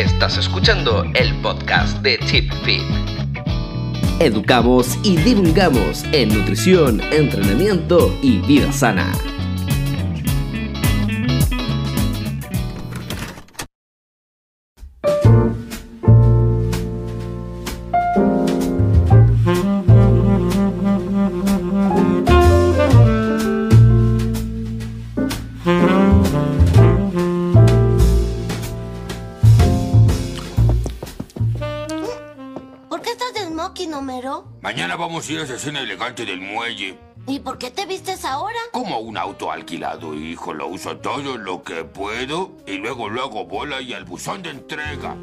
Estás escuchando el podcast de Chip Fit. Educamos y divulgamos en nutrición, entrenamiento y vida sana. Mañana vamos a ir a esa escena elegante del muelle. ¿Y por qué te vistes ahora? Como un auto alquilado, hijo. Lo uso todo lo que puedo y luego lo hago bola y al buzón de entrega.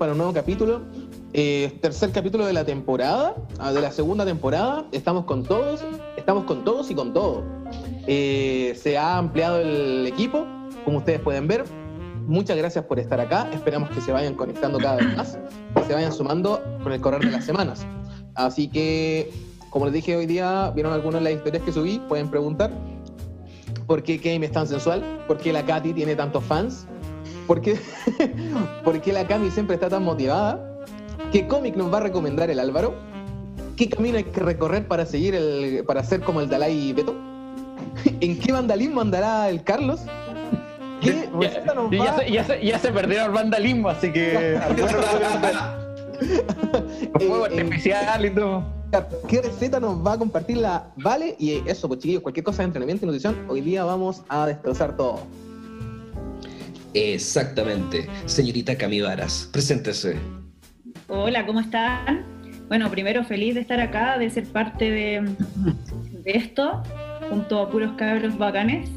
Para un nuevo capítulo. Eh, tercer capítulo de la temporada, ah, de la segunda temporada. Estamos con todos, estamos con todos y con todo. Eh, se ha ampliado el equipo, como ustedes pueden ver. Muchas gracias por estar acá. Esperamos que se vayan conectando cada vez más, que se vayan sumando con el correr de las semanas. Así que, como les dije hoy día, vieron algunas de las historias que subí, pueden preguntar. ¿Por qué Game es tan sensual? ¿Por qué la Katy tiene tantos fans? ¿Por qué, ¿Por qué la Cami siempre está tan motivada? ¿Qué cómic nos va a recomendar el Álvaro? ¿Qué camino hay que recorrer para seguir el, para ser como el Dalai Beto? ¿En qué vandalismo andará el Carlos? ¿Qué receta nos Y ya, va- se, ya, se, ya se perdió el vandalismo, así que. Fuego Eh, eh, artificial y todo. ¿Qué receta nos va a compartir la Vale? Y eso, pues chiquillos, cualquier cosa de entrenamiento y nutrición, hoy día vamos a destrozar todo. Exactamente. Señorita Camivaras, preséntese. Hola, ¿cómo están? Bueno, primero feliz de estar acá, de ser parte de, esto, junto a puros cabros bacanes.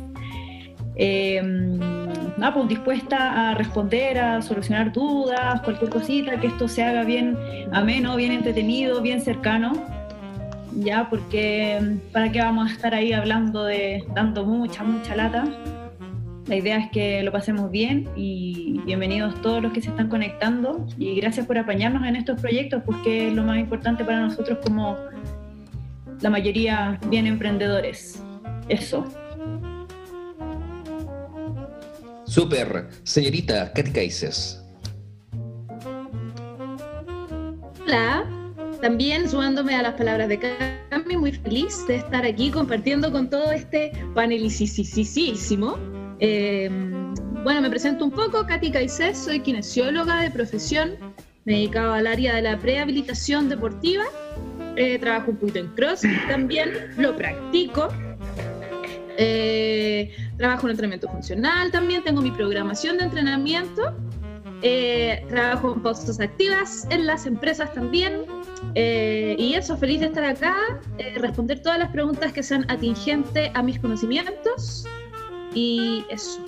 Eh, nada, pues dispuesta a responder, a solucionar dudas, cualquier cosita, que esto se haga bien ameno, bien entretenido, bien cercano. Ya, porque para qué vamos a estar ahí hablando de, dando mucha, mucha lata. La idea es que lo pasemos bien y bienvenidos todos los que se están conectando y gracias por apañarnos en estos proyectos, pues que es lo más importante para nosotros como la mayoría bien emprendedores. Eso. Super. Señorita Katy Kaises. Hola, también sumándome a las palabras de Cami, muy feliz de estar aquí compartiendo con todo este panelicísimo. Eh, bueno, me presento un poco, Katy Caicés, soy kinesióloga de profesión, me dedicado al área de la prehabilitación deportiva, Eh, trabajo un poquito en CrossFit también, lo practico. Eh, trabajo en entrenamiento funcional también, tengo mi programación de entrenamiento eh, trabajo en pausas activas en las empresas también. Eh, y eso, feliz de estar acá, eh, responder todas las preguntas que sean atingentes a mis conocimientos. Y eso.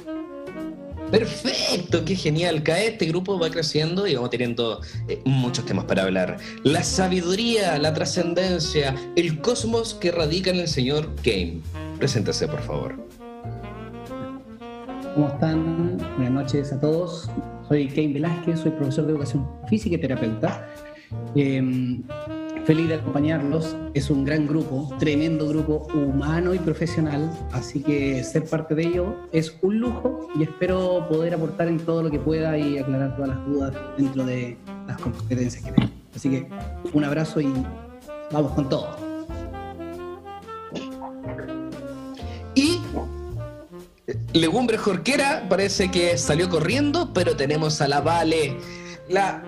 Perfecto, qué genial. Cada este grupo va creciendo y vamos teniendo eh, muchos temas para hablar. La sabiduría, la trascendencia, el cosmos que radica en el señor Game. Preséntese, por favor. ¿Cómo están? Buenas noches a todos. Soy Kane Velázquez, soy profesor de educación física y terapeuta. Eh, feliz de acompañarlos. Es un gran grupo, tremendo grupo humano y profesional, así que ser parte de ello es un lujo y espero poder aportar en todo lo que pueda y aclarar todas las dudas dentro de las competencias que tengo. Así que un abrazo y vamos con todo. Y Legumbre Jorquera parece que salió corriendo, pero tenemos a la Vale. La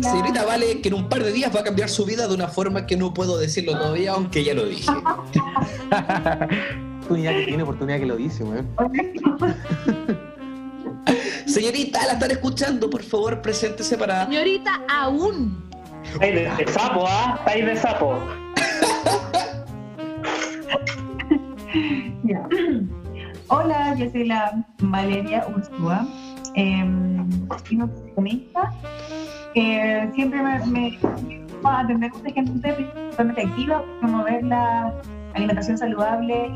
señorita Vale que en un par de días va a cambiar su vida de una forma que no puedo decirlo todavía, aunque ya lo dije. Oportunidad que tiene, oportunidad que lo dice, weón. Señorita, la están escuchando, por favor, preséntese para. Señorita, aún. Estáis de, de sapo, ¿ah? Estáis de sapo. Hola, yo soy la Valeria Ursúa, eh, soy nutricionista, que siempre me, me a atender mucha gente principalmente activa, promover la alimentación saludable,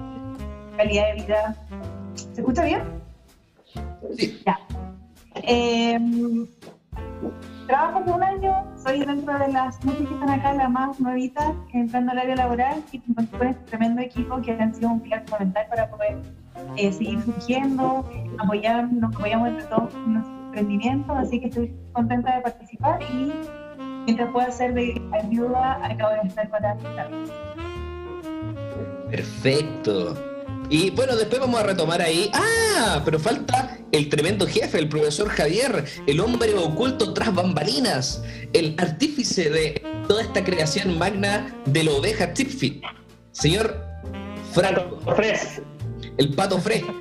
calidad de vida. ¿Se escucha bien? Sí. Ya. Eh, trabajo hace un año, soy dentro de las muchas que están acá, la más nuevita, entrando al área laboral y con este tremendo equipo que han sido un pilar fundamental para poder eh, seguir surgiendo, apoyar, nos apoyamos entre todos en nuestro emprendimiento, así que estoy contenta de participar y mientras pueda ser de ayuda, acabo de estar para estar. Perfecto. Y bueno, después vamos a retomar ahí. ¡Ah! Pero falta el tremendo jefe, el profesor Javier, el hombre oculto tras bambalinas, el artífice de toda esta creación magna de la oveja Tipfit. Señor Franco, Fres. El pato Fre.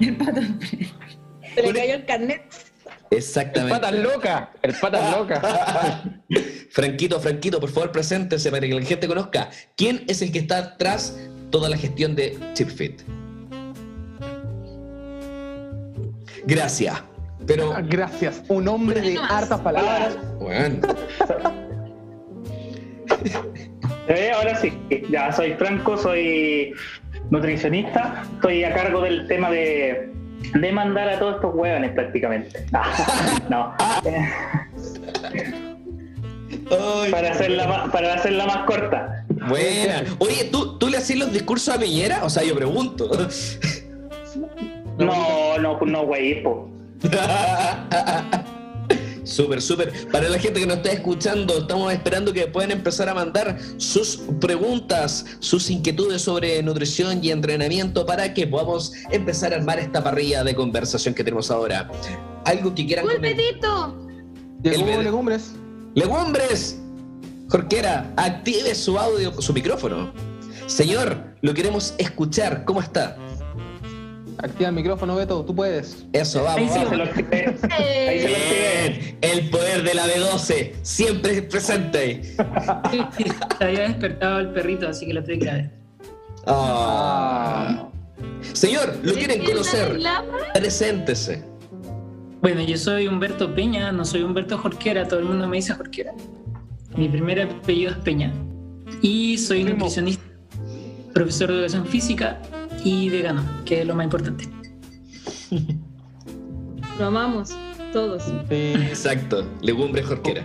El pato. Se le cayó el carnet. El Exactamente. patas loca. El patas loca. Franquito, Franquito, por favor, preséntese para que la gente conozca. ¿Quién es el que está tras toda la gestión de ChipFit? Gracias. Pero, Ah, Gracias. Un hombre de hartas palabras. bueno, Eh, ahora sí, ya soy Franco, soy nutricionista, estoy a cargo del tema de, de mandar a todos estos hueones prácticamente. No, para, hacerla más, para hacerla más corta. buena. Oye, ¿tú, ¿tú le hacías los discursos a Piñera? O sea, yo pregunto. No, no, no, güey, po. Súper, súper. Para la gente que nos está escuchando, estamos esperando que puedan empezar a mandar sus preguntas, sus inquietudes sobre nutrición y entrenamiento para que podamos empezar a armar esta parrilla de conversación que tenemos ahora. Algo que quieran comentar. El- legumbres. Legumbres, Jorquera, active su audio, su micrófono. Señor, lo queremos escuchar. ¿Cómo está? Activa el micrófono, Beto. Tú puedes. Eso, Ahí vamos. se vamos. lo activé. Ahí se lo activé. El poder de la B12, siempre presente. Sí, sí, se había despertado el perrito, así que lo tuve que ver. Ah. Señor, lo quieren ¿Quién conocer. Preséntese. Bueno, yo soy Humberto Peña, no soy Humberto Jorquera, todo el mundo me dice Jorquera. Mi primer apellido es Peña. Y soy nutricionista, profesor de educación física y vegano, que es lo más importante. Lo amamos, todos. Sí, Exacto, legumbre jorquera.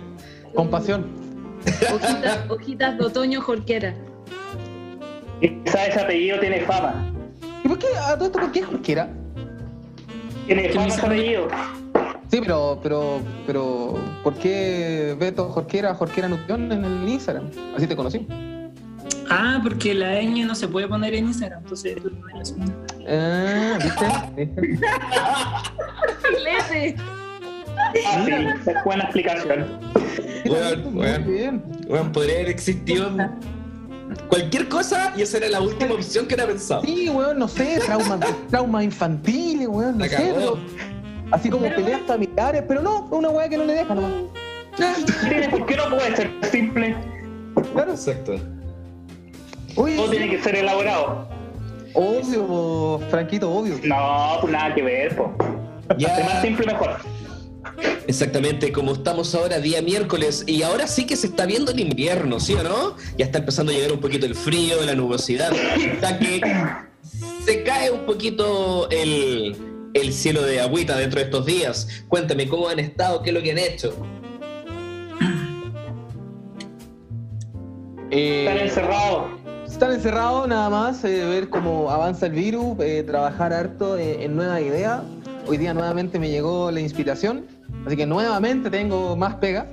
compasión. Hojitas, hojitas de otoño jorquera. Quizá ese apellido tiene fama. ¿Y por qué a todo esto por qué Jorquera? Tiene Que fama ese apellido. Sí, pero, pero, pero, ¿por qué Beto Jorquera, Jorquera Nutrión en el Instagram? Así te conocí. Ah, porque la ñ no se puede poner en Instagram, entonces. Ah, ¿viste? ¿Viste? Lete. Ah, sí, es buena explicación. Bueno, bueno. bien. Bueno, podría haber existido cualquier cosa y esa era la última opción que era pensado. Sí, weón, no sé, traumas trauma infantiles, weón, no La sé, pero así como peleas familiares, pero no, una weá que no le deja nomás. Tiene- ¿Por qué no puede ser simple? Claro. Exacto. Oye, Todo tiene que ser elaborado. obvio, Franquito, obvio. No, pues nada que ver, po. De más Ya, simple mejor. exactamente, como estamos ahora día miércoles y ahora sí que se está viendo el invierno, ¿sí o no? Ya está empezando a llegar un poquito el frío, la nubosidad, hasta que se cae un poquito el, el cielo de agüita dentro de estos días. Cuéntame, ¿cómo han estado? ¿Qué es lo que han hecho? Eh, Están encerrados. Están encerrados nada más, eh, ver cómo avanza el virus, eh, trabajar harto eh, en nuevas ideas. Hoy día nuevamente me llegó la inspiración, así que nuevamente tengo más pega.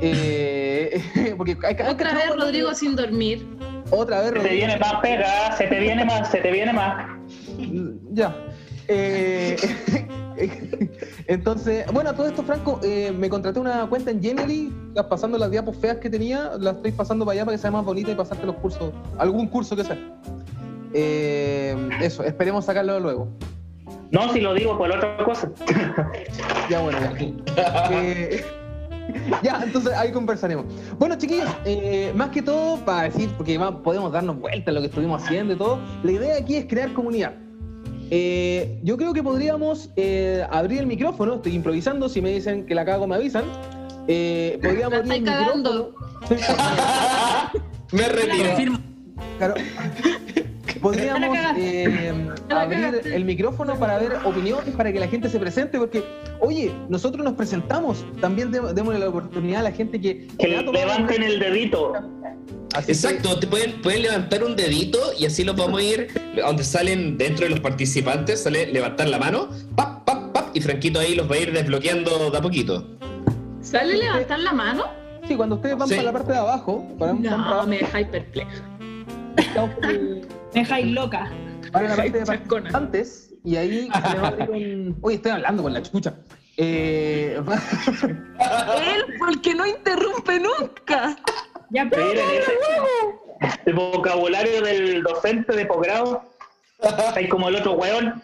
Eh, porque hay, que- hay que- Otra vez Rodrigo sin dormir. Otra vez Se te Rodrigo. viene más pega, se te viene más, se te viene más. Ya. Entonces, bueno, todo esto, Franco, eh, me contraté una cuenta en Genially, pasando las diapos feas que tenía, las estoy pasando para allá para que sea más bonita y pasarte los cursos, algún curso que sea. Eh, eso, esperemos sacarlo luego. No, si lo digo por otra cosa. Ya, bueno, ya. Eh, ya, entonces ahí conversaremos. Bueno, chiquillos, eh, más que todo, para decir, porque podemos darnos vuelta en lo que estuvimos haciendo y todo, la idea aquí es crear comunidad. Eh, yo creo que podríamos eh, abrir el micrófono, estoy improvisando, si me dicen que la cago me avisan. Eh, podríamos La abrir el estáis cagando. micrófono. Me retiro. Claro. Podríamos eh, abrir el micrófono para ver opiniones, para que la gente se presente, porque, oye, nosotros nos presentamos, también dé- démosle la oportunidad a la gente que... Que levanten el dedito. Así que- Exacto, te pueden, pueden levantar un dedito y así lo podemos ir, donde salen dentro de los participantes, sale levantar la mano, pap, pap, pap, y Franquito ahí los va a ir desbloqueando de a poquito. ¿Sale levantar la mano? Sí, cuando ustedes van Sí. para la parte de abajo, para, No, me dejáis perpleja. Me dejáis loca. van a la parte de participantes y ahí. Oye, estoy hablando con la chucha. Eh, Él, porque no interrumpe nunca. Ya, pero el vocabulario del docente de posgrado. Hay como el otro weón.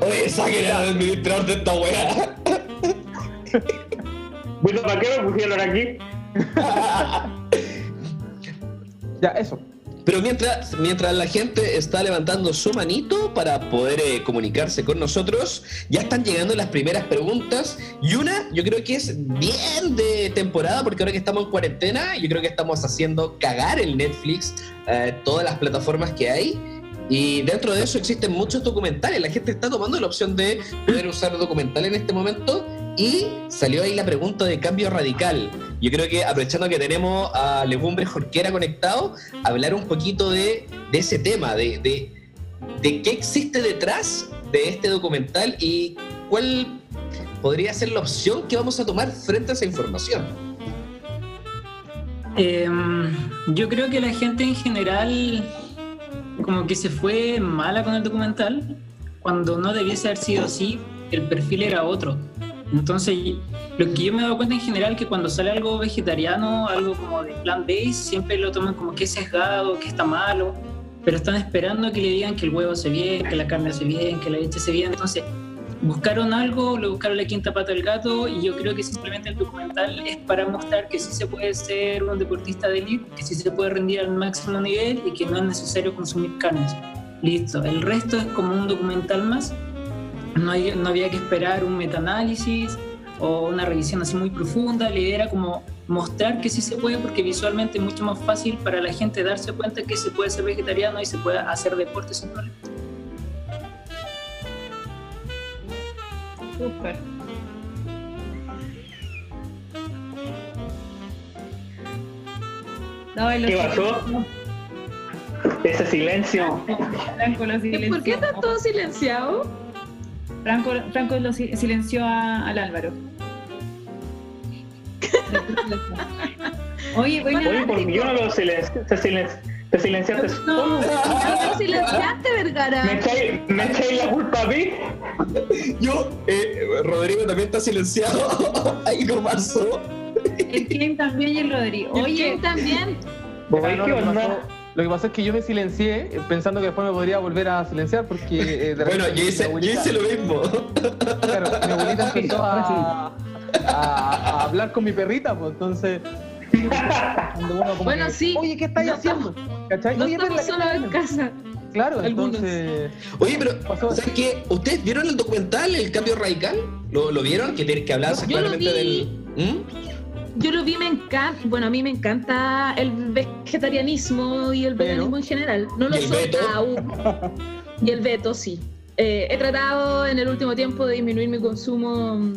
Oye, saquen al administrador de esta weá. Bueno, ¿para qué me pusieron aquí? Ya, eso. Pero mientras, mientras la gente está levantando su manito para poder eh, comunicarse con nosotros, ya están llegando las primeras preguntas. Y una, yo creo que es bien de temporada, porque ahora que estamos en cuarentena, yo creo que estamos haciendo cagar el Netflix, eh, todas las plataformas que hay. Y dentro de eso existen muchos documentales. La gente está tomando la opción de poder usar documental en este momento. Y salió ahí la pregunta de cambio radical. Yo creo que aprovechando que tenemos a Legumbre Jorquera conectado, hablar un poquito de, ese tema, de, de, de qué existe detrás de este documental y cuál podría ser la opción que vamos a tomar frente a esa información. Em, yo creo que la gente en general como que se fue mala con el documental cuando no debiese haber sido así, el perfil era otro. Entonces, lo que yo me he dado cuenta en general que cuando sale algo vegetariano, algo como de plant based, siempre lo toman como que es sesgado, que está malo, pero están esperando que le digan que el huevo hace bien, que la carne hace bien, que la leche hace bien. Entonces, buscaron algo, le buscaron la quinta pata al gato y yo creo que simplemente el documental es para mostrar que sí se puede ser un deportista de elite, que sí se puede rendir al máximo nivel y que no es necesario consumir carnes. Listo, el resto es como un documental más. No, hay- no había que esperar un metaanálisis o una revisión así muy profunda, la idea era como mostrar que sí se puede porque visualmente es mucho más fácil para la gente darse cuenta que se puede ser vegetariano y se puede hacer deporte sin problema. súper. No, ¿Qué pasó? Ese silencio. ¿Por qué está todo silenciado? Franco, Franco lo si- silenció a- al Álvaro. Oye, buena. Oye, porque yo no lo silencio. Te, silen- te silenciaste No, solo. ¿Lo silenciaste, Vergara? ¿Me echáis, ¿Me echáis la culpa a mí? Yo, eh, Rodrigo también está silenciado. Ahí no pasó. el Ken también y el Rodrigo. ¿El Oye, Ken también? Oye, No, ¿qué onda? Lo que pasó es que yo me silencié eh, pensando que después me podría volver a silenciar porque eh, de Bueno, yo hice, yo abuelita- hice lo mismo. Claro, mi abuelita empezó a, a- a hablar con mi perrita, pues entonces. cuando uno como Bueno, que, sí. Oye, ¿qué estáis No haciendo? ¿Cachai? No Oye, estamos Perla, ¿qué solos en casa. Claro, Algunos. entonces. Oye, pero, Pasó. ¿sabes qué? ¿Ustedes vieron el documental, El Cambio Radical? ¿Lo, lo vieron? Que, tiene- que hablaba claramente vi. del... ¿Mm? Yo lo vi, me encanta. Bueno, a mí me encanta el vegetarianismo y el veganismo en general. No lo ¿Y el soy aún. Y el veto, sí. Eh, he tratado en el último tiempo de disminuir mi consumo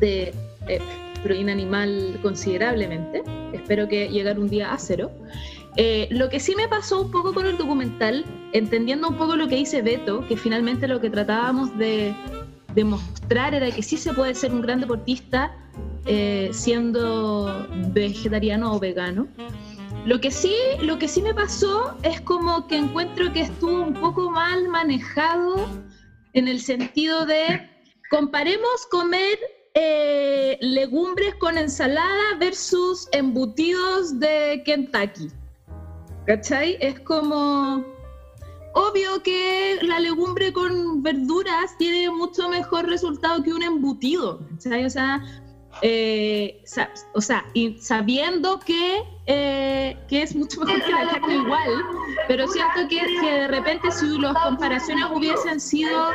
de eh, proteína animal considerablemente. Espero que llegar un día a cero. Eh, lo que sí me pasó un poco con el documental, entendiendo un poco lo que dice Beto, que finalmente lo que tratábamos de demostrar era que sí se puede ser un gran deportista eh, siendo vegetariano o vegano. Lo que sí, lo que sí me pasó es como que encuentro que estuvo un poco mal manejado en el sentido de comparemos comer eh, legumbres con ensalada versus embutidos de Kentucky. ¿Cachai? Es como obvio que la legumbre con verduras tiene mucho mejor resultado que un embutido. ¿cachai? O sea, eh, o sea, y sabiendo que eh, que es mucho mejor que la carne igual, pero siento que, que de repente si las comparaciones hubiesen sido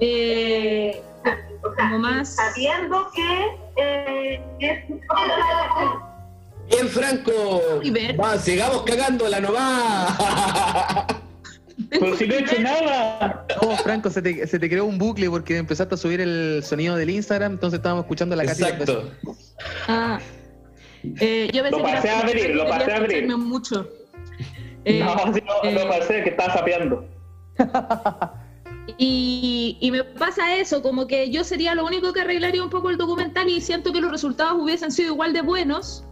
eh, como más... Sabiendo que, eh, es mucho mejor la. Bien, Franco. Va, sigamos cagándola nomás. Pero si no he hecho nada. No, Franco, se te, se te creó un bucle porque empezaste a subir el sonido del Instagram, entonces estábamos escuchando la Katy Exacto. Ah, eh, yo pensé Lo que era pasé a abrir, lo pasé a abrir. mucho. Eh, no, si no, eh, no pasé que estaba sapeando. Y, y me pasa eso, como que yo sería lo único que arreglaría un poco el documental y siento que los resultados hubiesen sido igual de buenos,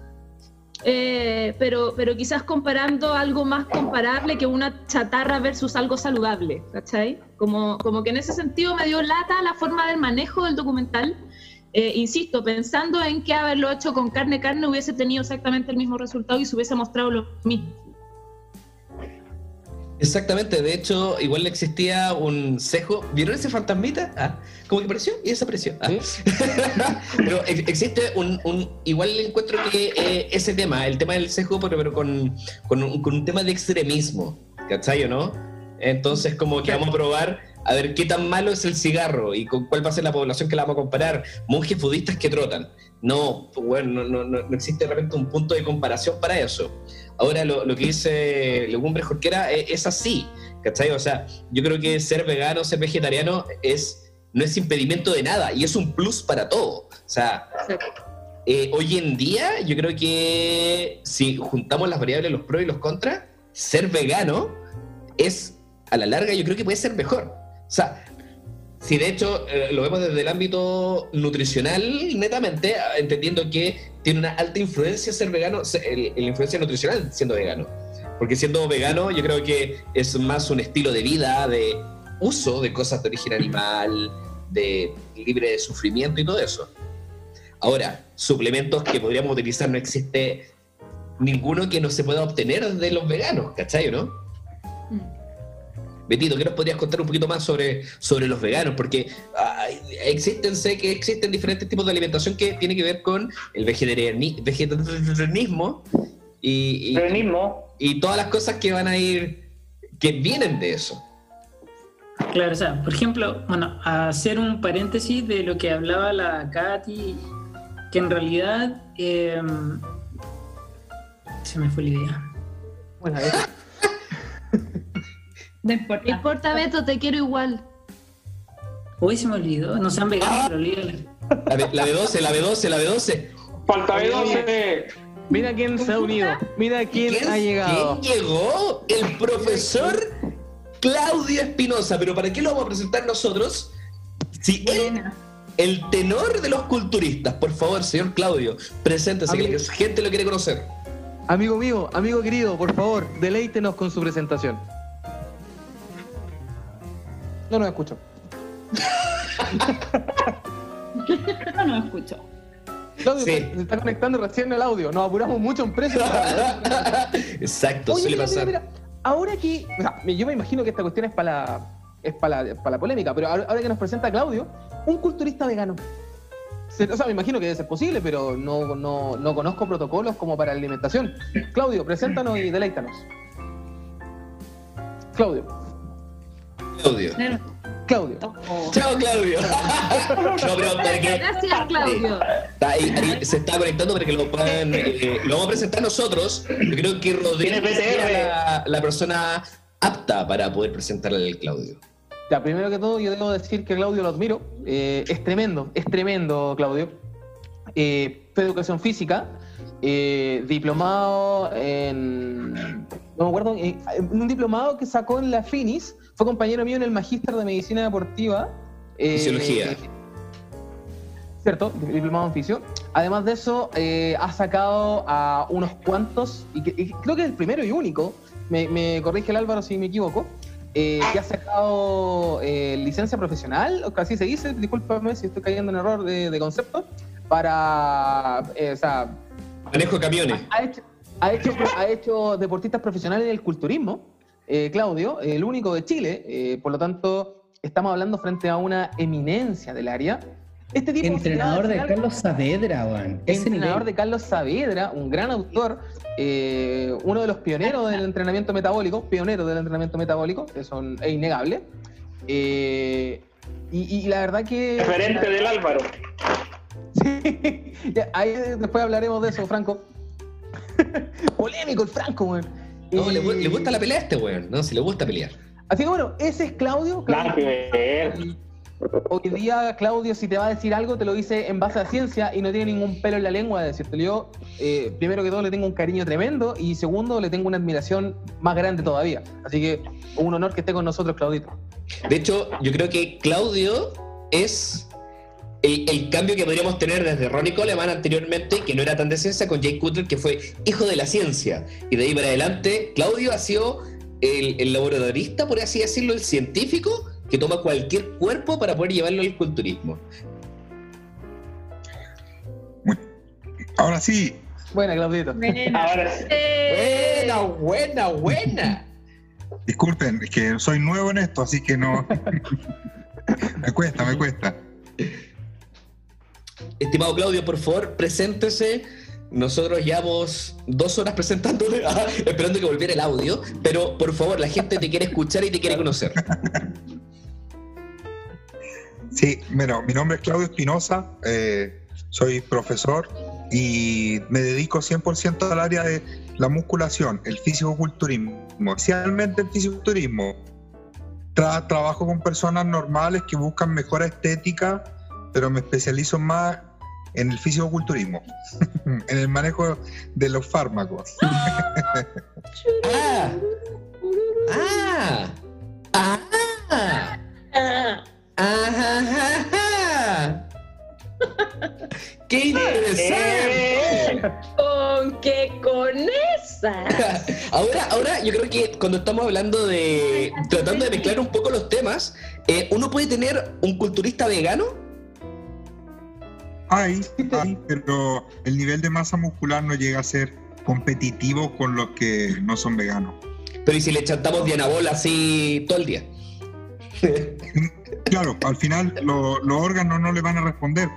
eh, pero, pero quizás comparando algo más comparable que una chatarra versus algo saludable, ¿cachai? Como, como que en ese sentido me dio lata la forma del manejo del documental. Eh, insisto, pensando en que haberlo hecho con carne carne hubiese tenido exactamente el mismo resultado y se hubiese mostrado lo mismo. Exactamente, de hecho, igual existía un cejo. ¿Vieron ese fantasmita? Ah, como que apareció y desapareció. Ah. pero ex- existe un, un- Igual encuentro que eh, ese tema, el tema del cejo, pero, pero con, con, un, con un tema de extremismo, ¿cachai o no? Entonces, como que vamos a probar a ver qué tan malo es el cigarro y con cuál va a ser la población que la vamos a comparar. Monjes budistas que trotan. No, pues, bueno, no, no, no, no existe de repente un punto de comparación para eso. Ahora, lo, lo que dice Legumbre Jorquera es, es así, ¿cachai? O sea, yo creo que ser vegano, ser vegetariano es, no es impedimento de nada y es un plus para todo. O sea, eh, hoy en día yo creo que si juntamos las variables, los pros y los contras, ser vegano es, a la larga, yo creo que puede ser mejor. O sea, si de hecho eh, lo vemos desde el ámbito nutricional, netamente, entendiendo que tiene una alta influencia ser vegano, la influencia nutricional siendo vegano. Porque siendo vegano yo creo que es más un estilo de vida, de uso de cosas de origen animal, de libre de sufrimiento y todo eso. Ahora, suplementos que podríamos utilizar no existe ninguno que no se pueda obtener de los veganos, ¿cachai no? Betito, ¿qué nos podrías contar un poquito más sobre, sobre los veganos? Porque ah, existen, sé que existen diferentes tipos de alimentación que tiene que ver con el vegetariani- vegetarianismo y, y, todas las cosas que van a ir, que vienen de eso. Claro, o sea, por ejemplo, bueno, hacer un paréntesis de lo que hablaba la Katy, que en realidad eh, se me fue la idea. Bueno, eh, No No importa. importa, Beto, te quiero igual. Hoy se me olvidó, no sean veganos, pero olvídalo. La, B- la B12, la B12, la B12. Falta Oye, B12. mira quién se ha unido, mira quién ha llegado. ¿Quién llegó? El profesor Claudio Espinosa. ¿Pero para qué lo vamos a presentar nosotros? Si él, el tenor de los culturistas, por favor, señor Claudio, preséntese, que la gente lo quiere conocer. Amigo mío, amigo querido, por favor, deleítenos con su presentación. No nos escucho. No, no escucho. Claudio, Sí. se está conectando recién el audio. Nos apuramos mucho en precio. Exacto, Oye, suele mira, pasar. mira, mira. Ahora que. o sea, yo me imagino que esta cuestión es para la, es para la, para la polémica, pero ahora ahora que nos presenta Claudio, un culturista vegano. Se- O sea, me imagino que debe ser posible, pero no, no, no conozco protocolos como para alimentación. Claudio, preséntanos y deleítanos. Claudio, Claudio. Claudio. Chao, Claudio. no, pero para que- Gracias, Claudio. Está ahí- ahí se está conectando para que lo puedan. eh, lo vamos a presentar nosotros. Yo creo que Rodrigo es la, la persona apta para poder presentarle al Claudio. Ya, primero que todo, yo debo decir que Claudio lo admiro. Eh, es tremendo, es tremendo, Claudio. Eh, fue educación física, eh, diplomado en. No me acuerdo, en un diplomado que sacó en la Finis. Fue compañero mío en el Magíster de Medicina Deportiva. eh, Fisiología. Cierto, diplomado en fisio. Además de eso, eh, ha sacado a unos cuantos, y, que- y creo que es el primero y único, me, me corrige el Álvaro si me equivoco, eh, que ha sacado eh, licencia profesional, o así se dice, discúlpame si estoy cayendo en error de, de concepto, para, eh, o sea, Manejo camiones. ha hecho, ha hecho, ha hecho deportistas profesionales en el culturismo, eh, Claudio, el único de Chile, eh, por lo tanto, estamos hablando frente a una eminencia del área. Este tipo Entrenador de Carlos Saavedra, weón. Ese entrenador nivel. de Carlos Saavedra, un gran autor, eh, uno de los pioneros del entrenamiento metabólico, pionero del entrenamiento metabólico, eso es innegable. Eh, y, y la verdad que... Referente del Álvaro. Sí, ya, ahí después hablaremos de eso, Franco. Polémico el Franco, weón. No, le, gu- le gusta la pelea a este weón, ¿no? Si le gusta pelear. Así que bueno, ese es Claudio. Claudio. Hoy día, Claudio, si te va a decir algo, te lo dice en base a ciencia y no tiene ningún pelo en la lengua de decirte. Yo, eh, primero que todo, le tengo un cariño tremendo y segundo, le tengo una admiración más grande todavía. Así que un honor que esté con nosotros, Claudito. De hecho, yo creo que Claudio es el, el cambio que podríamos tener desde Ronnie Coleman anteriormente, que no era tan de ciencia, con Jake Cutler, que fue hijo de la ciencia. Y de ahí para adelante, Claudio ha sido el, el laboratorista, por así decirlo, el científico, que toma cualquier cuerpo para poder llevarlo al culturismo. Ahora sí, Buena, Claudito. Buena. Ahora sí. Buena, buena, buena. disculpen, es que soy nuevo en esto, así que no. me cuesta, me cuesta. Estimado Claudio, por favor, preséntese. Nosotros llevamos dos horas presentándole, ah, esperando que volviera el audio, pero por favor, la gente te quiere escuchar y te quiere conocer. Sí, bueno, mi nombre es Claudio Espinosa, eh, soy profesor y me dedico 100% al área de la musculación, el fisicoculturismo, especialmente el fisicoculturismo. Tra- trabajo con personas normales que buscan mejor estética, pero me especializo más en el fisicoculturismo, en el manejo de los fármacos. ¡Ah! ¡Ah! ¡Ah! ah. ¡Qué interesante! ¿Con qué con esa? Ahora, ahora yo creo que cuando estamos hablando de. tratando de mezclar un poco los temas, eh, ¿uno puede tener un culturista vegano? Hay, hay, pero el nivel de masa muscular no llega a ser competitivo con los que no son veganos. Pero ¿y si le chantamos Dianabol así todo el día? Claro, al final lo- los órganos no le van a responder.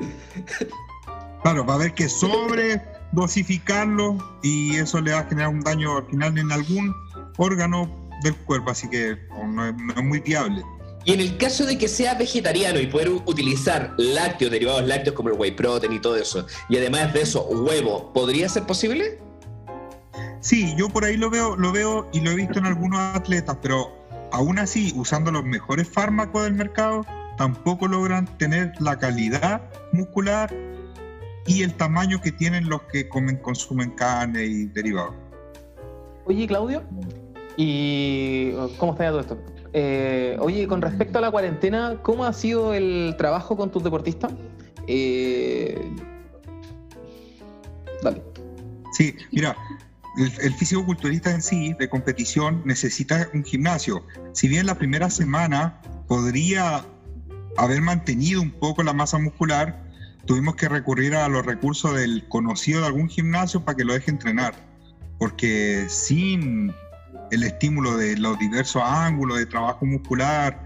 Claro, va a haber que sobre dosificarlo y eso le va a generar un daño al final en algún órgano del cuerpo, así que no es, no es muy viable. Y en el caso de que sea vegetariano y poder utilizar lácteos, derivados lácteos como el whey protein y todo eso, y además de eso, huevo, ¿podría ser posible? Sí, yo por ahí lo veo, lo veo y lo he visto en algunos atletas, pero aún así, usando los mejores fármacos del mercado, tampoco logran tener la calidad muscular y el tamaño que tienen los que comen, consumen carne y derivados. Oye, Claudio, ¿y cómo está ya todo esto? Eh, oye, con respecto a la cuarentena, ¿cómo ha sido el trabajo con tus deportistas? Eh, Dale. Sí, mira, el, el fisicoculturista en sí, de competición, necesita un gimnasio. Si bien la primera semana podría haber mantenido un poco la masa muscular, tuvimos que recurrir a los recursos del conocido de algún gimnasio para que lo deje entrenar. Porque sin el estímulo de los diversos ángulos de trabajo muscular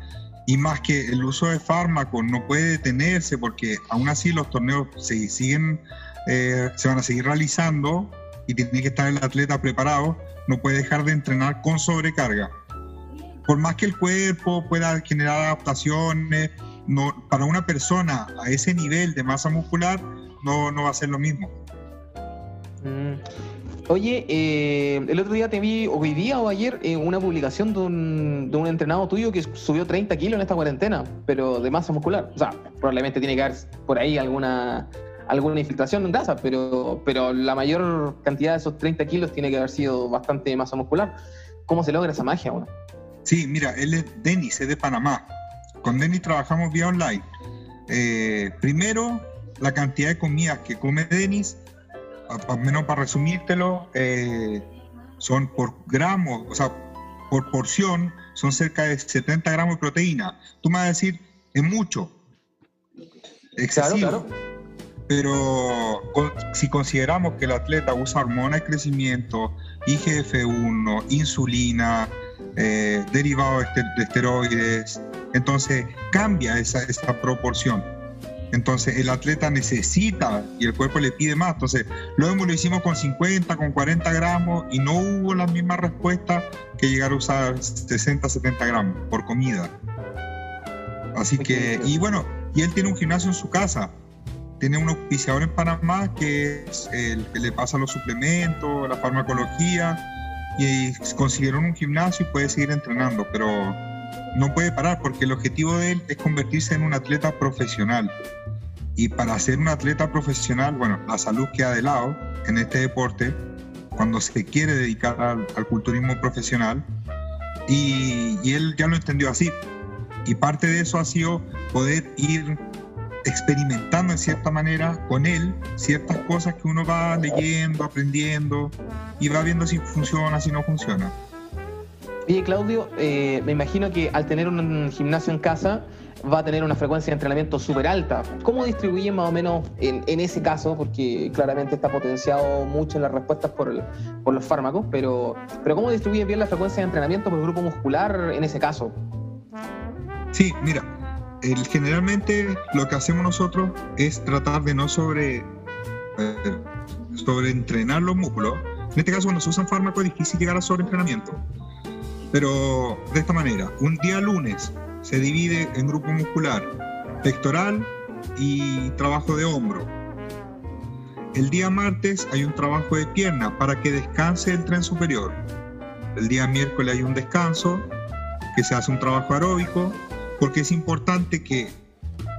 y más que el uso de fármacos no puede detenerse porque aún así los torneos se siguen eh, se van a seguir realizando y tiene que estar el atleta preparado, no puede dejar de entrenar con sobrecarga. Por más que el cuerpo pueda generar adaptaciones, no, para una persona a ese nivel de masa muscular no, no va a ser lo mismo. Mm. Oye, eh, el otro día te vi, hoy día o ayer, eh, una publicación de un, de un entrenado tuyo que subió 30 kilos en esta cuarentena, pero de masa muscular. O sea, probablemente tiene que haber por ahí alguna, alguna infiltración en grasa, pero, pero la mayor cantidad de esos 30 kilos tiene que haber sido bastante masa muscular. ¿Cómo se logra esa magia, bueno? Sí, mira, él es Denis, es de Panamá. Con Denis trabajamos vía online. Eh, primero, la cantidad de comidas que come Denis, al menos para resumírtelo, eh, son por gramo, o sea, por porción, son cerca de 70 gramos de proteína. Tú me vas a decir, es mucho, excesivo. Claro, Pero con- si consideramos que el atleta usa hormonas de crecimiento, IGF-1, insulina, eh, derivados de este- de esteroides, entonces cambia esa, esa proporción. Entonces el atleta necesita y el cuerpo le pide más. Entonces luego lo hicimos con 50, con 40 gramos y no hubo la misma respuesta que llegar a usar 60, 70 gramos por comida. Así que, y bueno, y él tiene un gimnasio en su casa. Tiene un auspiciador en Panamá que es el que le pasa los suplementos, la farmacología y consiguieron un gimnasio y puede seguir entrenando, pero no puede parar porque el objetivo de él es convertirse en un atleta profesional. Y para ser un atleta profesional, bueno, la salud queda de lado en este deporte cuando se quiere dedicar al, al culturismo profesional. Y, y él ya lo entendió así. Y parte de eso ha sido poder ir experimentando en cierta manera con él ciertas cosas que uno va leyendo, aprendiendo y va viendo si funciona, si no funciona. Oye, Claudio, eh, me imagino que al tener un gimnasio en casa va a tener una frecuencia de entrenamiento súper alta. ¿Cómo distribuyen más o menos en, ese caso? Porque claramente está potenciado mucho en las respuestas por, el, los fármacos, pero, pero ¿cómo distribuyen bien la frecuencia de entrenamiento por grupo muscular en ese caso? Sí, mira, el, generalmente lo que hacemos nosotros es tratar de no sobre, sobre entrenar los músculos. En este caso, cuando se usan fármacos es difícil llegar a sobreentrenamiento. Pero de esta manera, un día lunes se divide en grupo muscular pectoral y trabajo de hombro. El día martes hay un trabajo de pierna para que descanse el tren superior. El día miércoles hay un descanso, que se hace un trabajo aeróbico, porque es importante que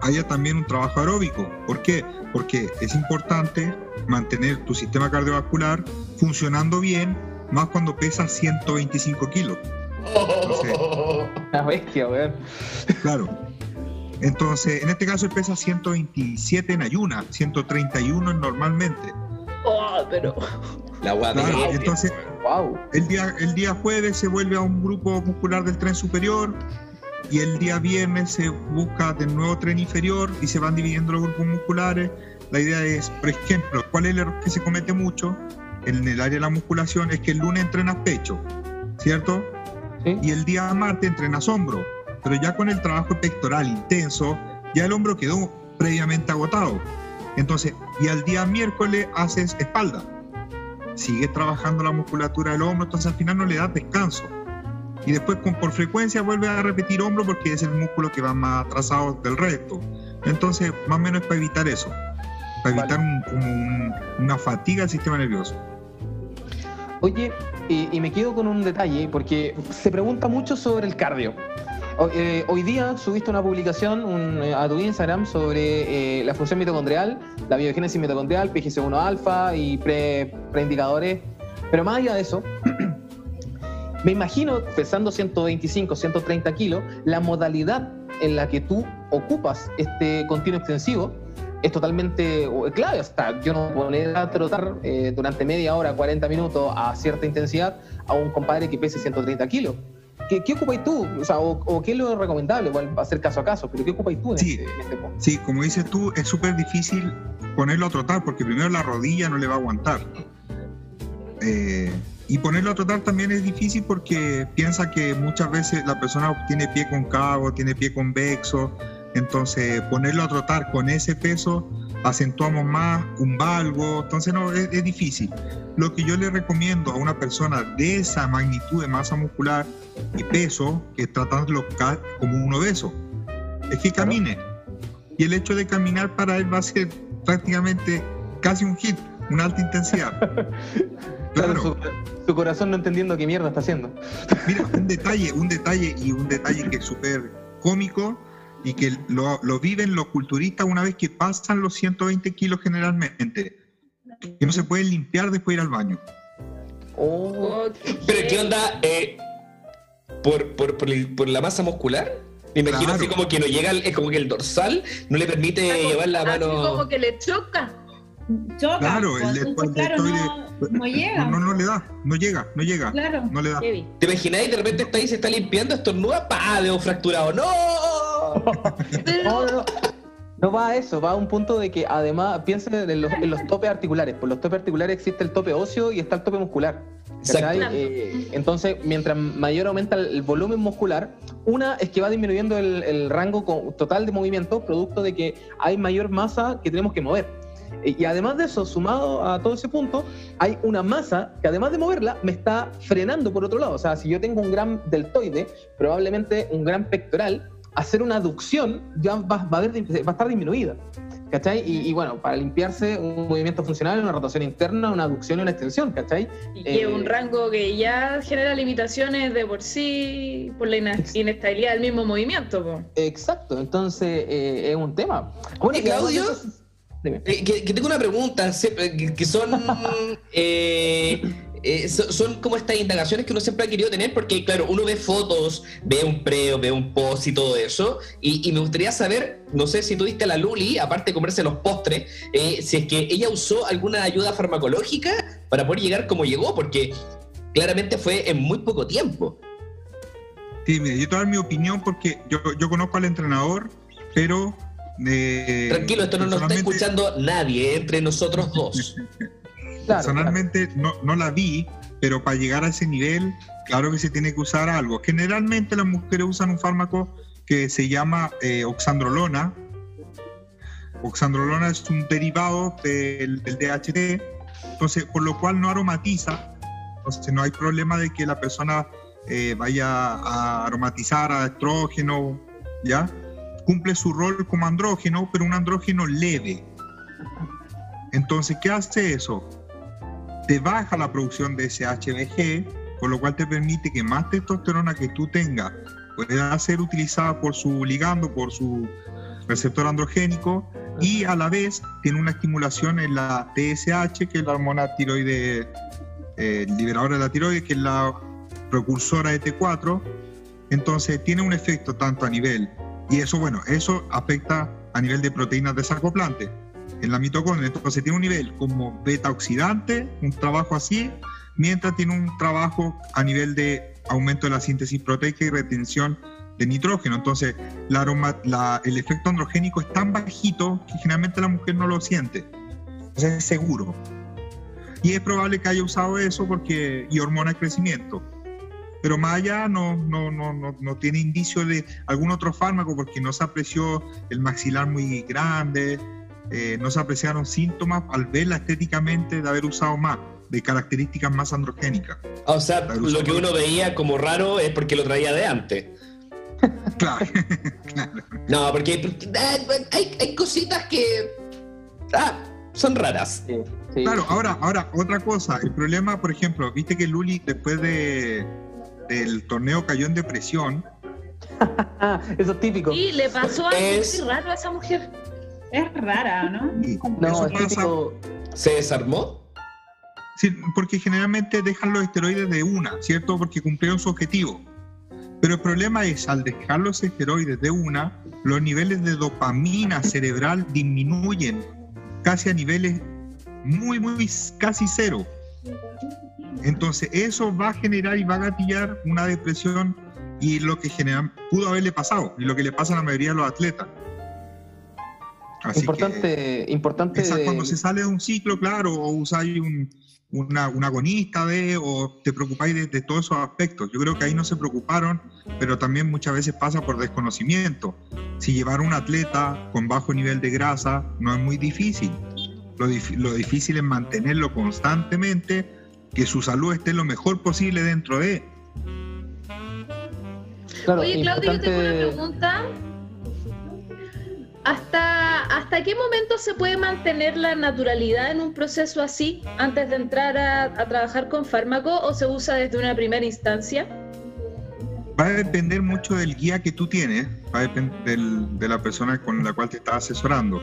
haya también un trabajo aeróbico. ¿Por qué? Porque es importante mantener tu sistema cardiovascular funcionando bien, más cuando pesas 125 kilos. Entonces, Una bestia, weón. Claro. Entonces, en este caso él pesa 127 en ayuna, 131 normalmente. Oh, pero. La. Claro, entonces, Wow. el día, el día jueves se vuelve a un grupo muscular del tren superior y el día viernes se busca de nuevo tren inferior y se van dividiendo los grupos musculares. La idea es, por ejemplo, ¿cuál es el error que se comete mucho en el área de la musculación? Es que el lunes entrenas pecho, ¿cierto? Sí. Y el día martes entrenas hombro, pero ya con el trabajo pectoral intenso, ya el hombro quedó previamente agotado. Entonces, y al día miércoles haces espalda. Sigues trabajando la musculatura del hombro, entonces al final no le das descanso. Y después con, por frecuencia vuelves a repetir hombro porque es el músculo que va más atrasado del resto. Entonces, más o menos es para evitar eso, para evitar un- como un- una fatiga del sistema nervioso. Oye, y, y me quedo con un detalle, porque se pregunta mucho sobre el cardio. Eh, hoy día subiste una publicación un, eh, a tu Instagram sobre eh, la función mitocondrial, la biogénesis mitocondrial, PGC1 alfa y pre, preindicadores. Pero más allá de eso, me imagino, pesando 125, 130 kilos, la modalidad en la que tú ocupas este continuo extensivo es totalmente clave. O sea, yo no poner a trotar eh, durante media hora, 40 minutos a cierta intensidad a un compadre que pese 130 kilos. ¿Qué, qué ocupáis tú? O, sea, o, o qué es lo recomendable? Igual va a ser caso a caso, pero ¿qué ocupáis tú en, Sí. este, en este punto? Sí, como dices tú, es súper difícil ponerlo a trotar porque primero la rodilla no le va a aguantar. Eh, y ponerlo a trotar también es difícil porque piensa que muchas veces la persona tiene pie concavo, tiene pie convexo, entonces ponerlo a trotar con ese peso acentuamos más un valgo, entonces no, es, es difícil. Lo que yo le recomiendo a una persona de esa magnitud de masa muscular y peso, que es tratarlo ca- como un obeso, es que camine. Y el hecho de caminar para él va a ser prácticamente casi un hit, una alta intensidad. Claro, Claro. su, su corazón no entendiendo qué mierda está haciendo. Mira, un detalle, un detalle y un detalle que es súper cómico y que lo, lo viven los culturistas una vez que pasan los 120 kilos generalmente, que no se pueden limpiar después de ir al baño. Oh, Oh, Pero ¿qué onda? Eh, por, por, por, el- por la masa muscular? Me imagino Claro. así como que no llega, el- es como que el dorsal no le permite llevar la Así mano. como que le choca. Choca. Claro, pues, el de- entonces, el claro, deltoide- no, no llega. No, no le da, no llega, no llega, Claro. no le da. ¿Te imagináis? De repente está ahí, se está limpiando, estornuda, pa, dedo fracturado. ¡No! No, no, no. No va a eso, va a un punto de que además piensen en los, en los topes articulares. Por los topes articulares existe el tope óseo y está el tope muscular. Eh, entonces, mientras mayor aumenta el, volumen muscular, una es que va disminuyendo el, el rango total de movimiento, producto de que hay mayor masa que tenemos que mover. Eh, Y además de eso, sumado a todo ese punto, hay una masa que además de moverla, me está frenando por otro lado. O sea, si yo tengo un gran deltoide, probablemente un gran pectoral, hacer una aducción ya va, va a, haber- va a estar disminuida. ¿Cachai? Y, y bueno, para limpiarse un movimiento funcional, una rotación interna, una aducción y una extensión, ¿cachai? Y que Eh, un rango que ya genera limitaciones de por sí por la inestabilidad del mismo movimiento. po. Exacto, entonces eh, es un tema. Bueno, de Claudio. Eh, que, que tengo una pregunta, eh, que, que son, eh, so- son como estas indagaciones que uno siempre ha querido tener, porque claro, uno ve fotos, ve un pre, ve un post y todo eso, y, y me gustaría saber, no sé si tuviste a la Luli, aparte de comerse los postres, eh, si es que ella usó alguna ayuda farmacológica para poder llegar como llegó, porque claramente fue en muy poco tiempo. Sí, mire, yo te voy a dar mi opinión porque yo, yo conozco al entrenador, pero... eh, Tranquilo, esto no lo está escuchando nadie, entre nosotros dos. Claro, Personalmente No, no la vi, pero para llegar a ese nivel, claro que se tiene que usar algo. Generalmente las mujeres usan un fármaco que se llama eh, oxandrolona. Oxandrolona es un derivado del, del DHT, entonces, por lo cual no aromatiza. Entonces, no hay problema de que la persona eh, vaya a aromatizar a estrógeno, ¿ya? Cumple su rol como andrógeno, pero un andrógeno leve. Entonces, ¿qué hace eso? Te baja la producción de ese HBG, con lo cual te permite que más testosterona que tú tengas pueda ser utilizada por su ligando, por su receptor androgénico, y a la vez tiene una estimulación en la TSH, que es la hormona tiroide, eh, liberadora de la tiroides, que es la precursora de T4. Entonces tiene un efecto tanto a nivel, y eso, bueno, eso afecta a nivel de proteínas desacoplantes en la mitocondria. Entonces tiene un nivel como beta oxidante, un trabajo así, mientras tiene un trabajo a nivel de aumento de la síntesis proteica y retención de nitrógeno. Entonces el efecto androgénico es tan bajito que generalmente la mujer no lo siente. Entonces es seguro. Y es probable que haya usado eso porque y hormona de crecimiento. Pero más allá no, no, no, no, no tiene indicio de algún otro fármaco porque no se apreció el maxilar muy grande, eh, no se apreciaron síntomas al verla estéticamente de haber usado más, de características más androgénicas. O sea, lo que uno veía como raro es porque lo traía de antes. Claro. No, porque, porque, ah, hay, hay cositas que ah, son raras. Sí, sí. Claro, ahora, ahora, otra cosa, el problema, por ejemplo, viste que Luli después de, del torneo cayó en depresión. Ah, eso es típico. Y le pasó algo Es- muy raro a esa mujer. Es rara, ¿no? No, eso es pasa- típico. ¿Se desarmó? Sí, porque generalmente dejan los esteroides de una, ¿cierto? Porque cumplieron su objetivo. Pero el problema es, al dejar los esteroides de una, los niveles de dopamina cerebral disminuyen casi a niveles muy, muy, casi cero. Entonces, eso va a generar y va a gatillar una depresión y lo que genera, pudo haberle pasado, y lo que le pasa a la mayoría de los atletas. Así que- Importante, importante. cuando se sale de un ciclo, claro, o usáis un, una, un agonista de, o te preocupáis de, de todos esos aspectos. Yo creo que ahí no se preocuparon, pero también muchas veces pasa por desconocimiento. Si llevar un atleta con bajo nivel de grasa no es muy difícil. Lo, dif- lo difícil es mantenerlo constantemente, que su salud esté lo mejor posible dentro de. Claro, Oye, Claudio, yo tengo una pregunta. ¿Hasta, ¿Hasta qué momento se puede mantener la naturalidad en un proceso así antes de entrar a, a trabajar con fármaco o se usa desde una primera instancia? Va a depender mucho del guía que tú tienes, va a depender del- de la persona con la cual te estás asesorando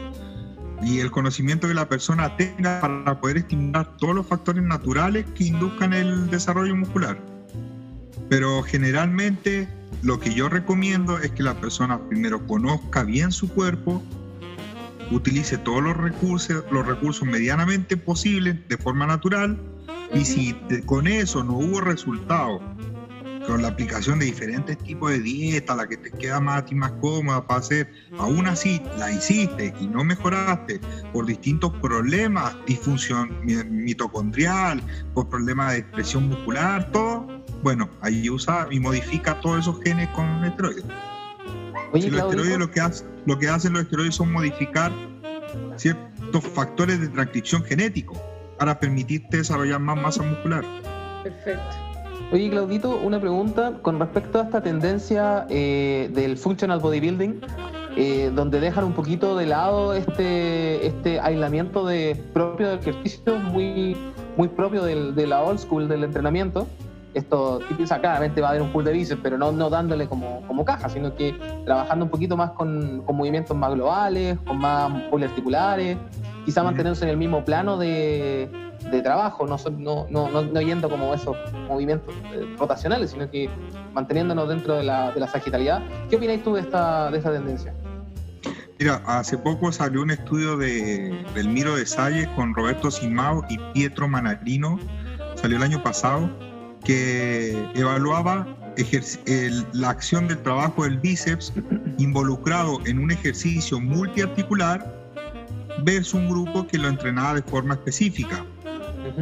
y el conocimiento que la persona tenga para poder estimular todos los factores naturales que induzcan el desarrollo muscular. Pero generalmente lo que yo recomiendo es que la persona primero conozca bien su cuerpo, utilice todos los recursos, los recursos medianamente posibles de forma natural y si con eso no hubo resultado con la aplicación de diferentes tipos de dieta, la que te queda más a ti más cómoda para hacer, aún así la hiciste y no mejoraste por distintos problemas, disfunción mi- mitocondrial, por problemas de expresión muscular, todo, bueno, ahí usa y modifica todos esos genes con esteroides. Oye, Si los Claudio, esteroides lo que, hace- lo que hacen los esteroides son modificar ciertos factores de transcripción genético para permitirte desarrollar más masa muscular. Perfecto. Oye, Claudito, una pregunta con respecto a esta tendencia eh, del functional bodybuilding, eh, donde dejan un poquito de lado este, este aislamiento de, propio del ejercicio, muy, muy propio del- de la old school del entrenamiento. Esto, típico, claramente va a haber un pull de bíceps, pero no, no dándole como, como caja, sino que trabajando un poquito más con, con movimientos más globales, con más poliarticulares, quizá mantenerse en el mismo plano de, de trabajo, no, no, no, no yendo como esos movimientos eh, rotacionales, sino que manteniéndonos dentro de la, de la sagitalidad. ¿Qué opináis tú de esta, de esta tendencia? Mira, hace poco salió un estudio de, del Miro de Salles con Roberto Simao y Pietro Manarino, salió el año pasado, que evaluaba el- la acción del trabajo del bíceps involucrado en un ejercicio multiarticular versus un grupo que lo entrenaba de forma específica.